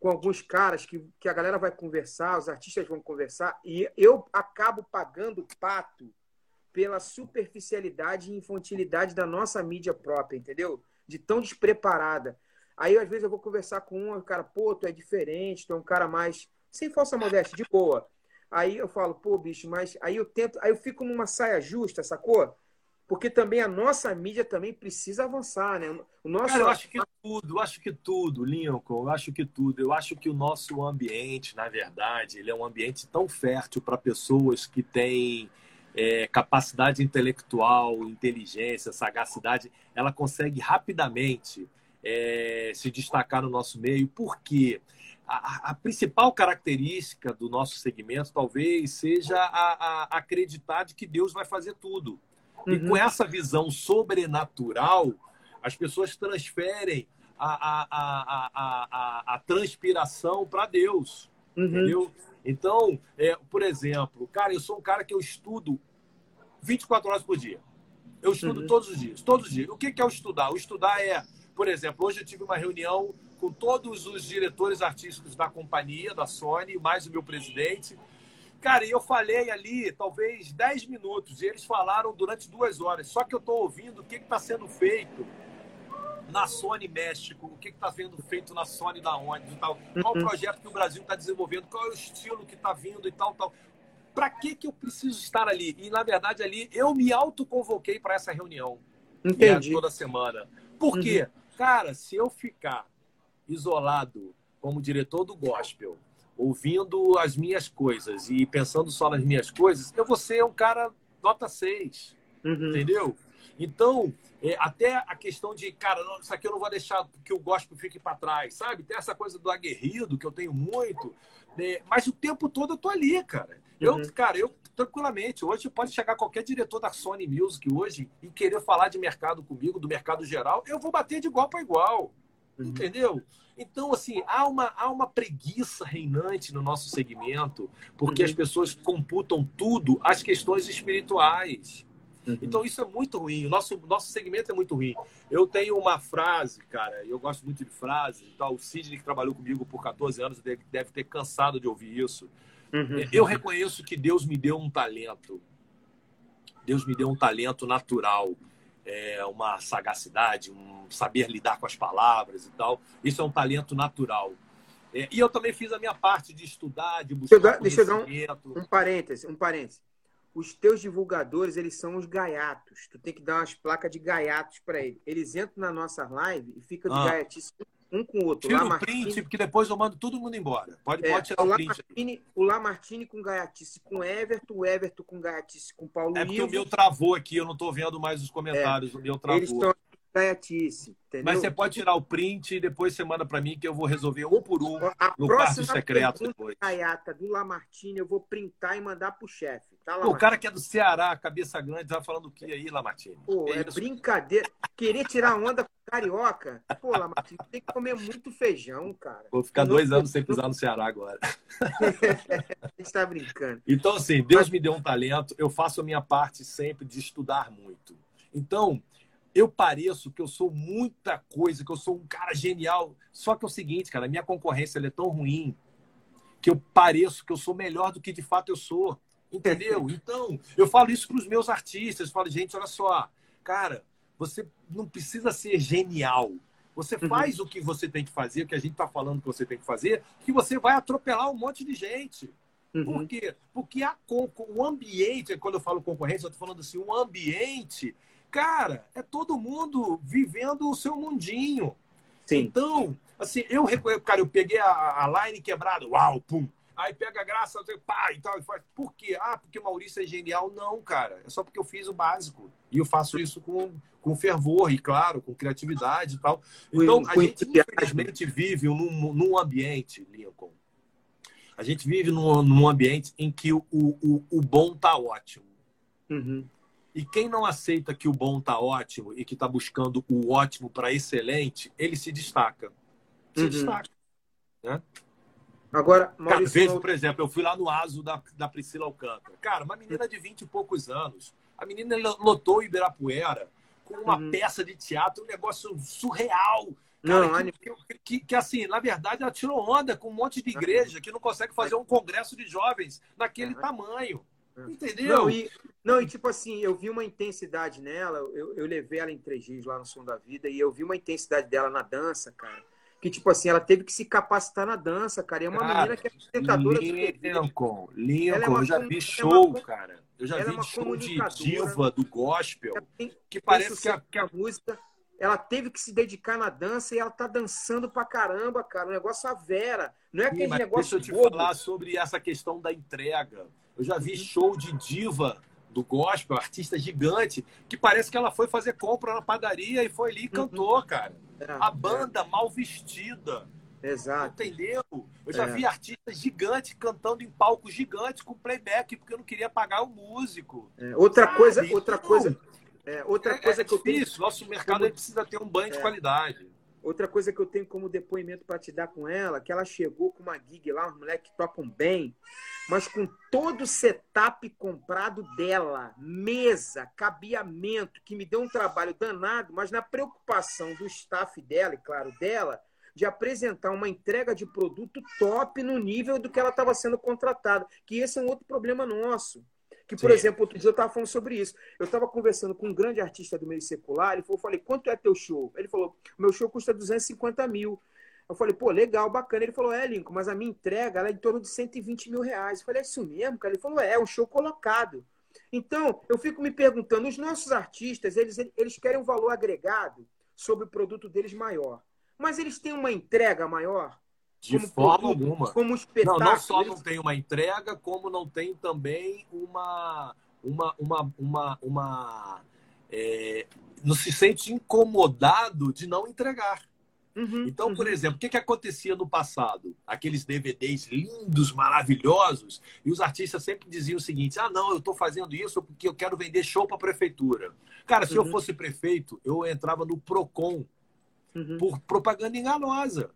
com alguns caras que, que a galera vai conversar, os artistas vão conversar, e eu acabo pagando pato pela superficialidade e infantilidade da nossa mídia própria, entendeu? De tão despreparada. Aí, às vezes, eu vou conversar com um, cara, pô, tu é diferente, tu é um cara mais. Sem falsa modéstia, de boa. Aí eu falo, pô, bicho, mas aí eu tento, aí eu fico numa saia justa, sacou? Porque também a nossa mídia também precisa avançar, né? O nosso... Cara, eu acho que tudo, eu acho que tudo, Lincoln, eu acho que tudo. Eu acho que o nosso ambiente, na verdade, ele é um ambiente tão fértil para pessoas que têm é, capacidade intelectual, inteligência, sagacidade, ela consegue rapidamente é, se destacar no nosso meio, porque a, a, principal característica do nosso segmento talvez seja a, a acreditar de que Deus vai fazer tudo. Uhum. E com essa visão sobrenatural, as pessoas transferem a, a, transpiração para Deus. Uhum. Entendeu? Então, é, por exemplo, cara, eu sou um cara que eu estudo 24 horas por dia. Eu estudo uhum. todos os dias, todos os dias. O que é o estudar? O estudar é por exemplo, hoje eu tive uma reunião com todos os diretores artísticos da companhia, da Sony, mais o meu presidente. Cara, e eu falei ali, talvez 10 minutos, e eles falaram durante duas horas. Só que eu estou ouvindo o que está sendo feito na Sony México, o que está sendo feito na Sony da onde, tal, qual o uhum. projeto que o Brasil está desenvolvendo, qual é o estilo que está vindo e tal, tal. Para que, que eu preciso estar ali? E, na verdade, ali eu me autoconvoquei para essa reunião. Entendi. Né, toda semana. Por quê? Uhum. Cara, se eu ficar isolado como diretor do gospel, ouvindo as minhas coisas e pensando só nas minhas coisas, eu vou ser um cara nota 6. Uhum. Entendeu? Então, é, até a questão de, cara, não, isso aqui eu não vou deixar que o gospel fique para trás, sabe? Tem essa coisa do aguerrido que eu tenho muito, né? mas o tempo todo eu tô ali, cara. Eu, uhum. cara, eu tranquilamente, hoje pode chegar qualquer diretor da Sony Music hoje e querer falar de mercado comigo, do mercado geral, eu vou bater de igual para igual. Uhum. Entendeu? Então, assim, há uma, há uma preguiça reinante no nosso segmento, porque uhum. as pessoas computam tudo às questões espirituais. Uhum. Então, isso é muito ruim. O nosso, nosso segmento é muito ruim. Eu tenho uma frase, cara, eu gosto muito de frases. Então, o Sidney, que trabalhou comigo por 14 anos, deve, deve ter cansado de ouvir isso. Uhum. Eu reconheço que Deus me deu um talento. Deus me deu um talento natural, é, uma sagacidade, um saber lidar com as palavras e tal. Isso é um talento natural. É, e eu também fiz a minha parte de estudar, de buscar Deixa eu dar, deixa eu dar um, um parêntese, um parêntese. Os teus divulgadores, eles são os gaiatos. Tu tem que dar umas placas de gaiatos para eles. Eles entram na nossa live e ficam de ah. gaiatice um com o outro. Tira o print, porque depois eu mando todo mundo embora. Pode, é, pode tirar o, o print. Lamartine, o Lamartine com gaiatice com Everton, o Everton com gaiatice com Paulo É porque Ivo. o meu travou aqui, eu não estou vendo mais os comentários. É, o meu travou. Eles estão gaiatice, entendeu? Mas você pode tirar o print e depois você manda para mim que eu vou resolver um por um a no quarto secreto depois. Gaiata do Lamartine eu vou printar e mandar pro chefe. Tá, o cara que é do Ceará, cabeça grande, tá falando o que aí, Lamartine? Pô, é, é brincadeira. Querer tirar onda carioca? Pô, Lamartine, tem que comer muito feijão, cara. Vou ficar dois anos sem pisar no Ceará agora. a gente tá brincando. Então, assim, Deus me deu um talento, eu faço a minha parte sempre de estudar muito. Então, eu pareço que eu sou muita coisa, que eu sou um cara genial. Só que é o seguinte, cara, a minha concorrência é tão ruim que eu pareço que eu sou melhor do que de fato eu sou. Entendeu? Então, eu falo isso para os meus artistas. Eu falo, gente, olha só, cara, você não precisa ser genial. Você uhum. faz uhum. o que você tem que fazer, o que a gente está falando que você tem que fazer, que você vai atropelar um monte de gente. Uhum. Por quê? Porque a, o ambiente, quando eu falo concorrência, eu estou falando assim, o ambiente Cara, é todo mundo vivendo o seu mundinho. Sim. Então, assim, eu cara, eu peguei a, a line quebrada, uau, pum. Aí pega a graça, pá, e tal, e faz. Por quê? Ah, porque Maurício é genial. Não, cara. É só porque eu fiz o básico. E eu faço isso com, com fervor e, claro, com criatividade e tal. Então, a gente, infelizmente, vive num, num ambiente, Lincoln. A gente vive num, num ambiente em que o, o, o bom tá ótimo. Uhum. E quem não aceita que o bom está ótimo e que está buscando o ótimo para excelente, ele se destaca. Se uhum. destaca. Né? Agora, Maurício... Cara, vejo, por exemplo, eu fui lá no ASO da, da Priscila Alcântara. Cara, uma menina de 20 e poucos anos. A menina lotou o Ibirapuera com uma uhum. peça de teatro, um negócio surreal. Cara, não, que, que, que, que, assim, na verdade, ela tirou onda com um monte de igreja que não consegue fazer um congresso de jovens naquele tamanho. É. Entendeu? Não e, não, e tipo assim, eu vi uma intensidade nela, eu, eu levei ela em três dias lá no Som da Vida, e eu vi uma intensidade dela na dança, cara. Que, tipo assim, ela teve que se capacitar na dança, cara. E é uma cara, menina que é apresentadora Lincoln, de Lincoln, é eu já vi show, é uma, cara. Eu já vi é show de diva do gospel. Tem, que parece que a, que a música ela teve que se dedicar na dança e ela tá dançando pra caramba, cara. O negócio a Vera. Não é aquele Sim, negócio. Deixa eu te bobo. falar sobre essa questão da entrega. Eu já vi show de diva do gospel, artista gigante, que parece que ela foi fazer compra na padaria e foi ali e cantou, uhum. cara. É, a banda é. mal vestida. Exato. Entendeu? Eu já é. vi artistas gigantes cantando em palcos gigantes com playback, porque eu não queria pagar o músico. É. Outra coisa, outra coisa. É, outra coisa que eu tenho. Nosso mercado precisa ter um banho de qualidade. Outra coisa que eu tenho como depoimento para te dar com ela, que ela chegou com uma gig lá, os moleques que tocam bem, mas com todo o setup comprado dela, mesa, cabeamento, que me deu um trabalho danado, mas na preocupação do staff dela, e claro, dela, de apresentar uma entrega de produto top no nível do que ela estava sendo contratada. Que esse é um outro problema nosso. Que, por Sim. exemplo, outro dia eu estava falando sobre isso. Eu estava conversando com um grande artista do meio secular, e eu falei, quanto é teu show? Ele falou, meu show custa 250 mil. Eu falei, pô, legal, bacana. Ele falou, é, Lincoln, mas a minha entrega ela é em torno de 120 mil reais. Eu falei, é isso mesmo, cara? Ele falou, é, é um show colocado. Então, eu fico me perguntando, os nossos artistas, eles, eles querem um valor agregado sobre o produto deles maior. Mas eles têm uma entrega maior? De como forma alguma. Como espetáculo. Não, não só não tem uma entrega, como não tem também uma. uma, uma, uma, uma é, não se sente incomodado de não entregar. Uhum, então, uhum. por exemplo, o que, que acontecia no passado? Aqueles DVDs lindos, maravilhosos, e os artistas sempre diziam o seguinte: ah, não, eu estou fazendo isso porque eu quero vender show para a prefeitura. Cara, se uhum. eu fosse prefeito, eu entrava no PROCON uhum. por propaganda enganosa.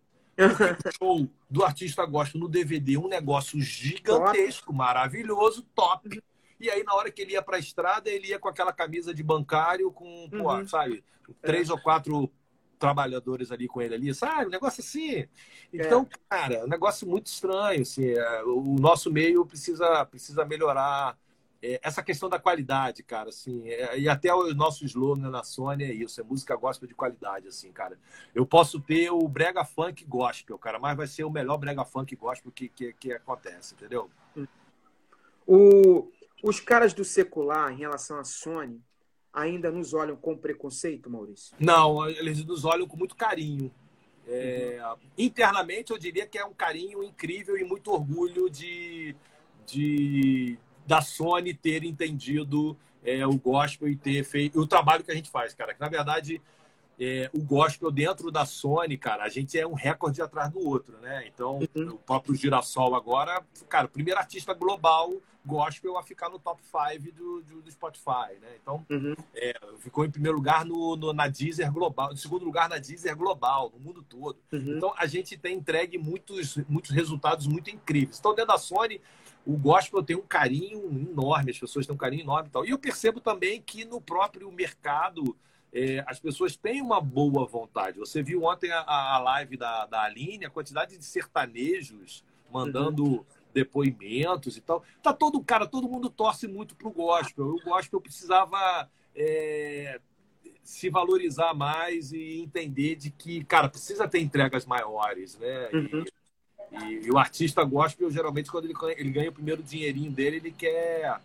Show do artista gosta no DVD, um negócio gigantesco, top. maravilhoso, top. Uhum. E aí, na hora que ele ia para a estrada, ele ia com aquela camisa de bancário, com, pô, uhum. sabe, três é. ou quatro trabalhadores ali com ele ali, sabe? Um negócio assim. Então, é. cara, um negócio muito estranho. Assim, é, o nosso meio precisa, precisa melhorar é, essa questão da qualidade, cara, assim, é, e até o nosso slogan na Sony é isso, é música gospel de qualidade, assim, cara. Eu posso ter o brega funk gospel, cara, mas vai ser o melhor brega funk gospel que, que, que acontece, entendeu? O, os caras do secular, em relação à Sony, ainda nos olham com preconceito, Maurício? Não, eles nos olham com muito carinho. É, uhum. Internamente, eu diria que é um carinho incrível e muito orgulho de, de, da Sony ter entendido é, o gospel e ter feito o trabalho que a gente faz, cara. Que, na verdade, é, o gospel dentro da Sony, cara, a gente é um recorde atrás do outro, né? Então, uhum. o próprio Girassol agora, cara, o primeiro artista global gospel a ficar no top 5 do, do, do, Spotify, né? Então, uhum. é, ficou em primeiro lugar no, no, na Deezer Global, em segundo lugar na Deezer Global, no mundo todo. Uhum. Então, a gente tem entregue muitos, muitos resultados muito incríveis. Então, dentro da Sony, o gospel tem um carinho enorme, as pessoas têm um carinho enorme e tal. E eu percebo também que no próprio mercado é, as pessoas têm uma boa vontade. Você viu ontem a, a live da, da Aline, a quantidade de sertanejos mandando uhum. depoimentos e tal. Tá todo cara, todo mundo torce muito pro gospel. O gospel precisava é, se valorizar mais e entender de que, cara, precisa ter entregas maiores, né? Uhum. E, e, e, o artista gospel, geralmente, quando ele, ele ganha o primeiro dinheirinho dele, ele quer,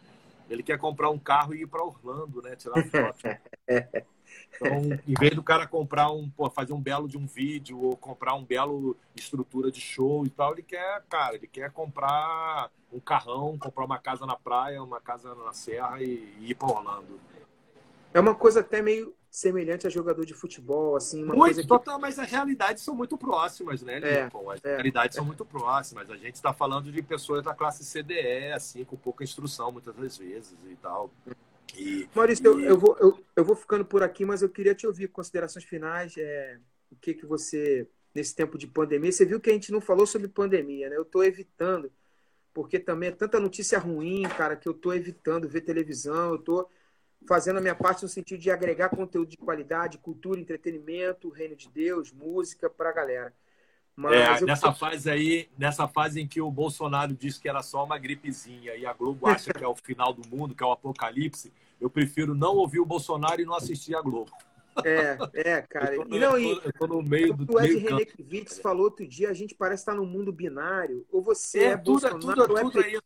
ele quer comprar um carro e ir para Orlando, né? Tirar foto. Então, em vez do cara comprar um, pô, fazer um belo de um vídeo ou comprar um belo estrutura de show e tal, ele quer, cara, ele quer comprar um carrão, comprar uma casa na praia, uma casa na serra e, e ir para Orlando. É uma coisa até meio semelhante a jogador de futebol, assim. Uma muito, coisa total, mas as realidades são muito próximas, né, é, Lincoln? As é, realidades é. são muito próximas. A gente está falando de pessoas da classe CDE, assim, com pouca instrução muitas das vezes e tal. E, Maurício, e... Eu, eu, vou, eu, eu, vou ficando por aqui, mas eu queria te ouvir considerações finais. É, o que, que você, nesse tempo de pandemia, você viu que a gente não falou sobre pandemia, né? Eu estou evitando, porque também é tanta notícia ruim, cara, que eu estou evitando ver televisão, eu estou fazendo a minha parte no sentido de agregar conteúdo de qualidade, cultura, entretenimento, reino de Deus, música para a galera. Mas é, nessa eu... fase aí, nessa fase em que o Bolsonaro disse que era só uma gripezinha e a Globo acha que é o final do mundo, que é o apocalipse, eu prefiro não ouvir o Bolsonaro e não assistir a Globo. É, é, cara. Eu tô, e não, eu tô, eu tô no meio do. O Ed Renekiewicz falou outro dia, a gente parece estar no mundo binário. Ou você é, é tudo, Bolsonaro, tudo, é tudo é.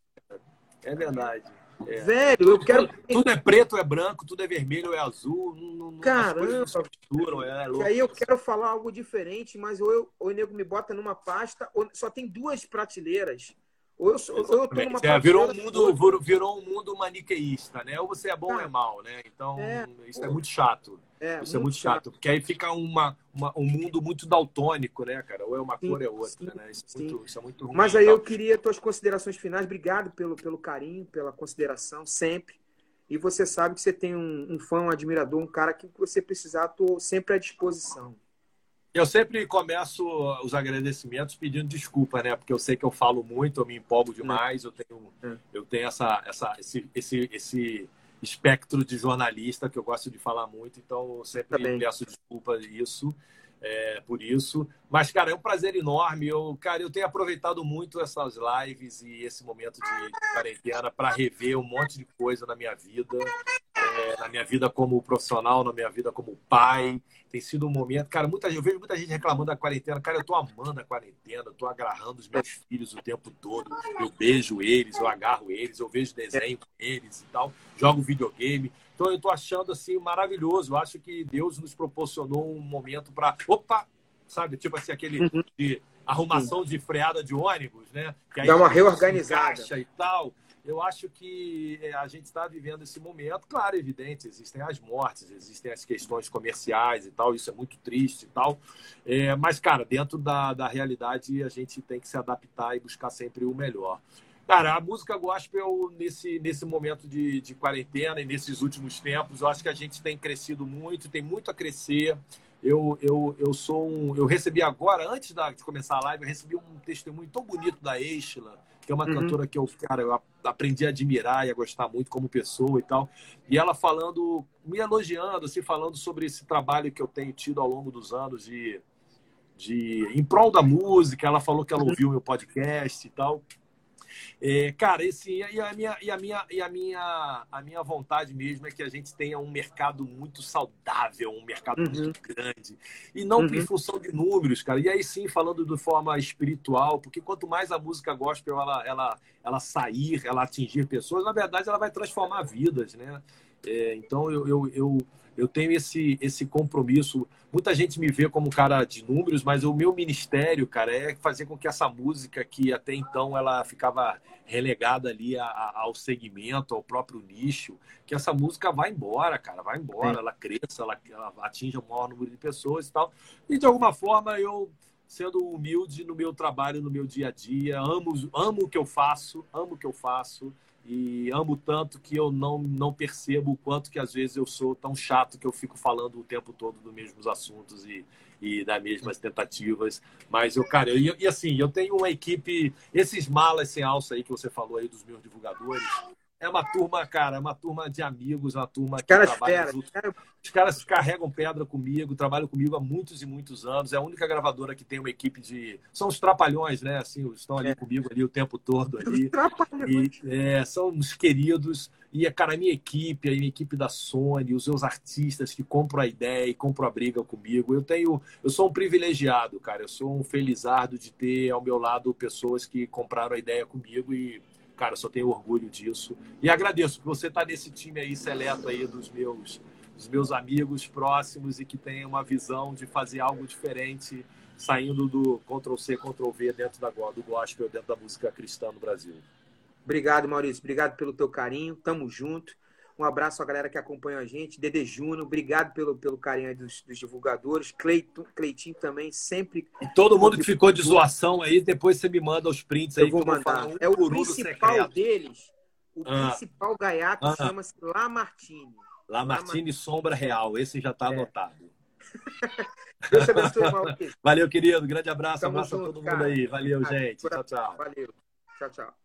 É verdade. É. Velho, eu quero. Tudo, tudo, é preto, é branco, tudo é vermelho, é azul. Não, não, Caramba! Misturam, é louco. E aí eu quero falar algo diferente, mas ou, eu, ou o nego me bota numa pasta, ou só tem duas prateleiras. Ou eu, ou eu tô numa é, virou um mundo virou um mundo maniqueísta, né? Ou você é bom ou é mal, né? Então, é, isso é muito chato. É, isso muito é muito chato, chato, porque aí fica uma, uma, um mundo muito daltônico, né, cara? Ou é uma sim, cor, é outra, sim, né? Isso é, muito, isso é, muito, ruim. Mas aí eu queria tuas considerações finais. Obrigado pelo, pelo carinho, pela consideração, sempre. E você sabe que você tem um, um fã, um admirador, um cara que você precisar, estou sempre à disposição. Eu sempre começo os agradecimentos pedindo desculpa, né? Porque eu sei que eu falo muito, eu me empolgo demais, eu tenho, é. eu tenho essa, essa, esse, esse, esse espectro de jornalista que eu gosto de falar muito, então eu sempre tá peço desculpa isso, é, por isso. Mas, cara, é um prazer enorme. Eu, cara, eu tenho aproveitado muito essas lives e esse momento de, de quarentena para rever um monte de coisa na minha vida é, na minha vida como profissional, na minha vida como pai. Tem sido um momento, cara, muita, eu vejo muita gente reclamando da quarentena. Cara, eu tô amando a quarentena, eu tô agarrando os meus filhos o tempo todo. Eu beijo eles, eu agarro eles, eu vejo desenho com eles e tal, jogo videogame. Então eu tô achando assim maravilhoso. Eu acho que Deus nos proporcionou um momento para, opa, sabe, tipo assim aquele uhum. de arrumação de freada de ônibus, né? Que aí Dá uma reorganizada e tal eu acho que é, a gente está vivendo esse momento, claro, evidente, existem as mortes, existem as questões comerciais e tal, isso é muito triste e tal, é, mas, cara, dentro da, da realidade a gente tem que se adaptar e buscar sempre o melhor. Cara, a música gospel, nesse, nesse momento de, de quarentena e nesses últimos tempos, eu acho que a gente tem crescido muito, tem muito a crescer. Eu, eu, eu sou um, eu recebi agora, antes da, de começar a live, eu recebi um testemunho tão bonito da Estela, que é uma uhum. cantora que eu, cara, eu aprendi a admirar e a gostar muito como pessoa e tal. E ela falando, me elogiando, assim, falando sobre esse trabalho que eu tenho tido ao longo dos anos de, de em prol da música. Ela falou que ela uhum. ouviu meu podcast e tal. É, cara, esse, e, a minha, e, a minha, e a, minha, a minha vontade mesmo é que a gente tenha um mercado muito saudável, um mercado uhum. muito grande. E não uhum. em função de números, cara. E aí sim, falando de forma espiritual, porque quanto mais a música gospel ela, ela, ela sair, ela atingir pessoas, na verdade ela vai transformar vidas, né? É, então eu, eu, eu eu tenho esse, esse compromisso. Muita gente me vê como um cara de números, mas o meu ministério, cara, é fazer com que essa música que até então ela ficava relegada ali a, a, ao segmento, ao próprio nicho, que essa música vá embora, cara, vai embora, ela cresça, ela, ela atinja o maior número de pessoas e tal. E de alguma forma eu sendo humilde no meu trabalho, no meu dia a dia, amo, amo o que eu faço, amo o que eu faço e amo tanto que eu não, não percebo o quanto que às vezes eu sou tão chato que eu fico falando o tempo todo dos mesmos assuntos e, e das mesmas tentativas. Mas eu, cara, eu, e assim, eu tenho uma equipe, esses malas sem alça aí que você falou aí dos meus divulgadores, é uma turma, cara, é uma turma de amigos, uma turma que cara trabalha. Fera, Os caras carregam pedra comigo, trabalham comigo há muitos e muitos anos. É a única gravadora que tem uma equipe de. São os trapalhões, né? Assim, estão ali é. comigo ali o tempo todo ali. E, é, são os queridos. E, cara, a minha equipe, a minha equipe da Sony, os meus artistas que compram a ideia e compram a briga comigo. Eu tenho. Eu sou um privilegiado, cara. Eu sou um felizardo de ter ao meu lado pessoas que compraram a ideia comigo e cara, só tenho orgulho disso. E agradeço que você está nesse time aí seleto aí dos meus, dos meus amigos próximos e que tem uma visão de fazer algo diferente, saindo do Ctrl-C, Ctrl-V dentro da, do gospel, dentro da música cristã no Brasil. Obrigado, Maurício. Obrigado pelo teu carinho. Tamo junto. Um abraço à galera que acompanha a gente. Dede Júnior, obrigado pelo, pelo carinho dos, dos divulgadores. Cleiton, Cleitinho também, sempre. E todo mundo que ficou de zoação aí, depois você me manda os prints aí. Eu vou mandar. Um é o principal deles, o ah. principal gaiato ah. chama-se Lamartine. Lamartine Sombra Real. Esse já está é. anotado. Deus abençoe. Valeu, querido. Grande abraço. Tamo abraço junto, a todo mundo cara. aí. Valeu, gente. Tchau, tchau. Valeu. Tchau, tchau.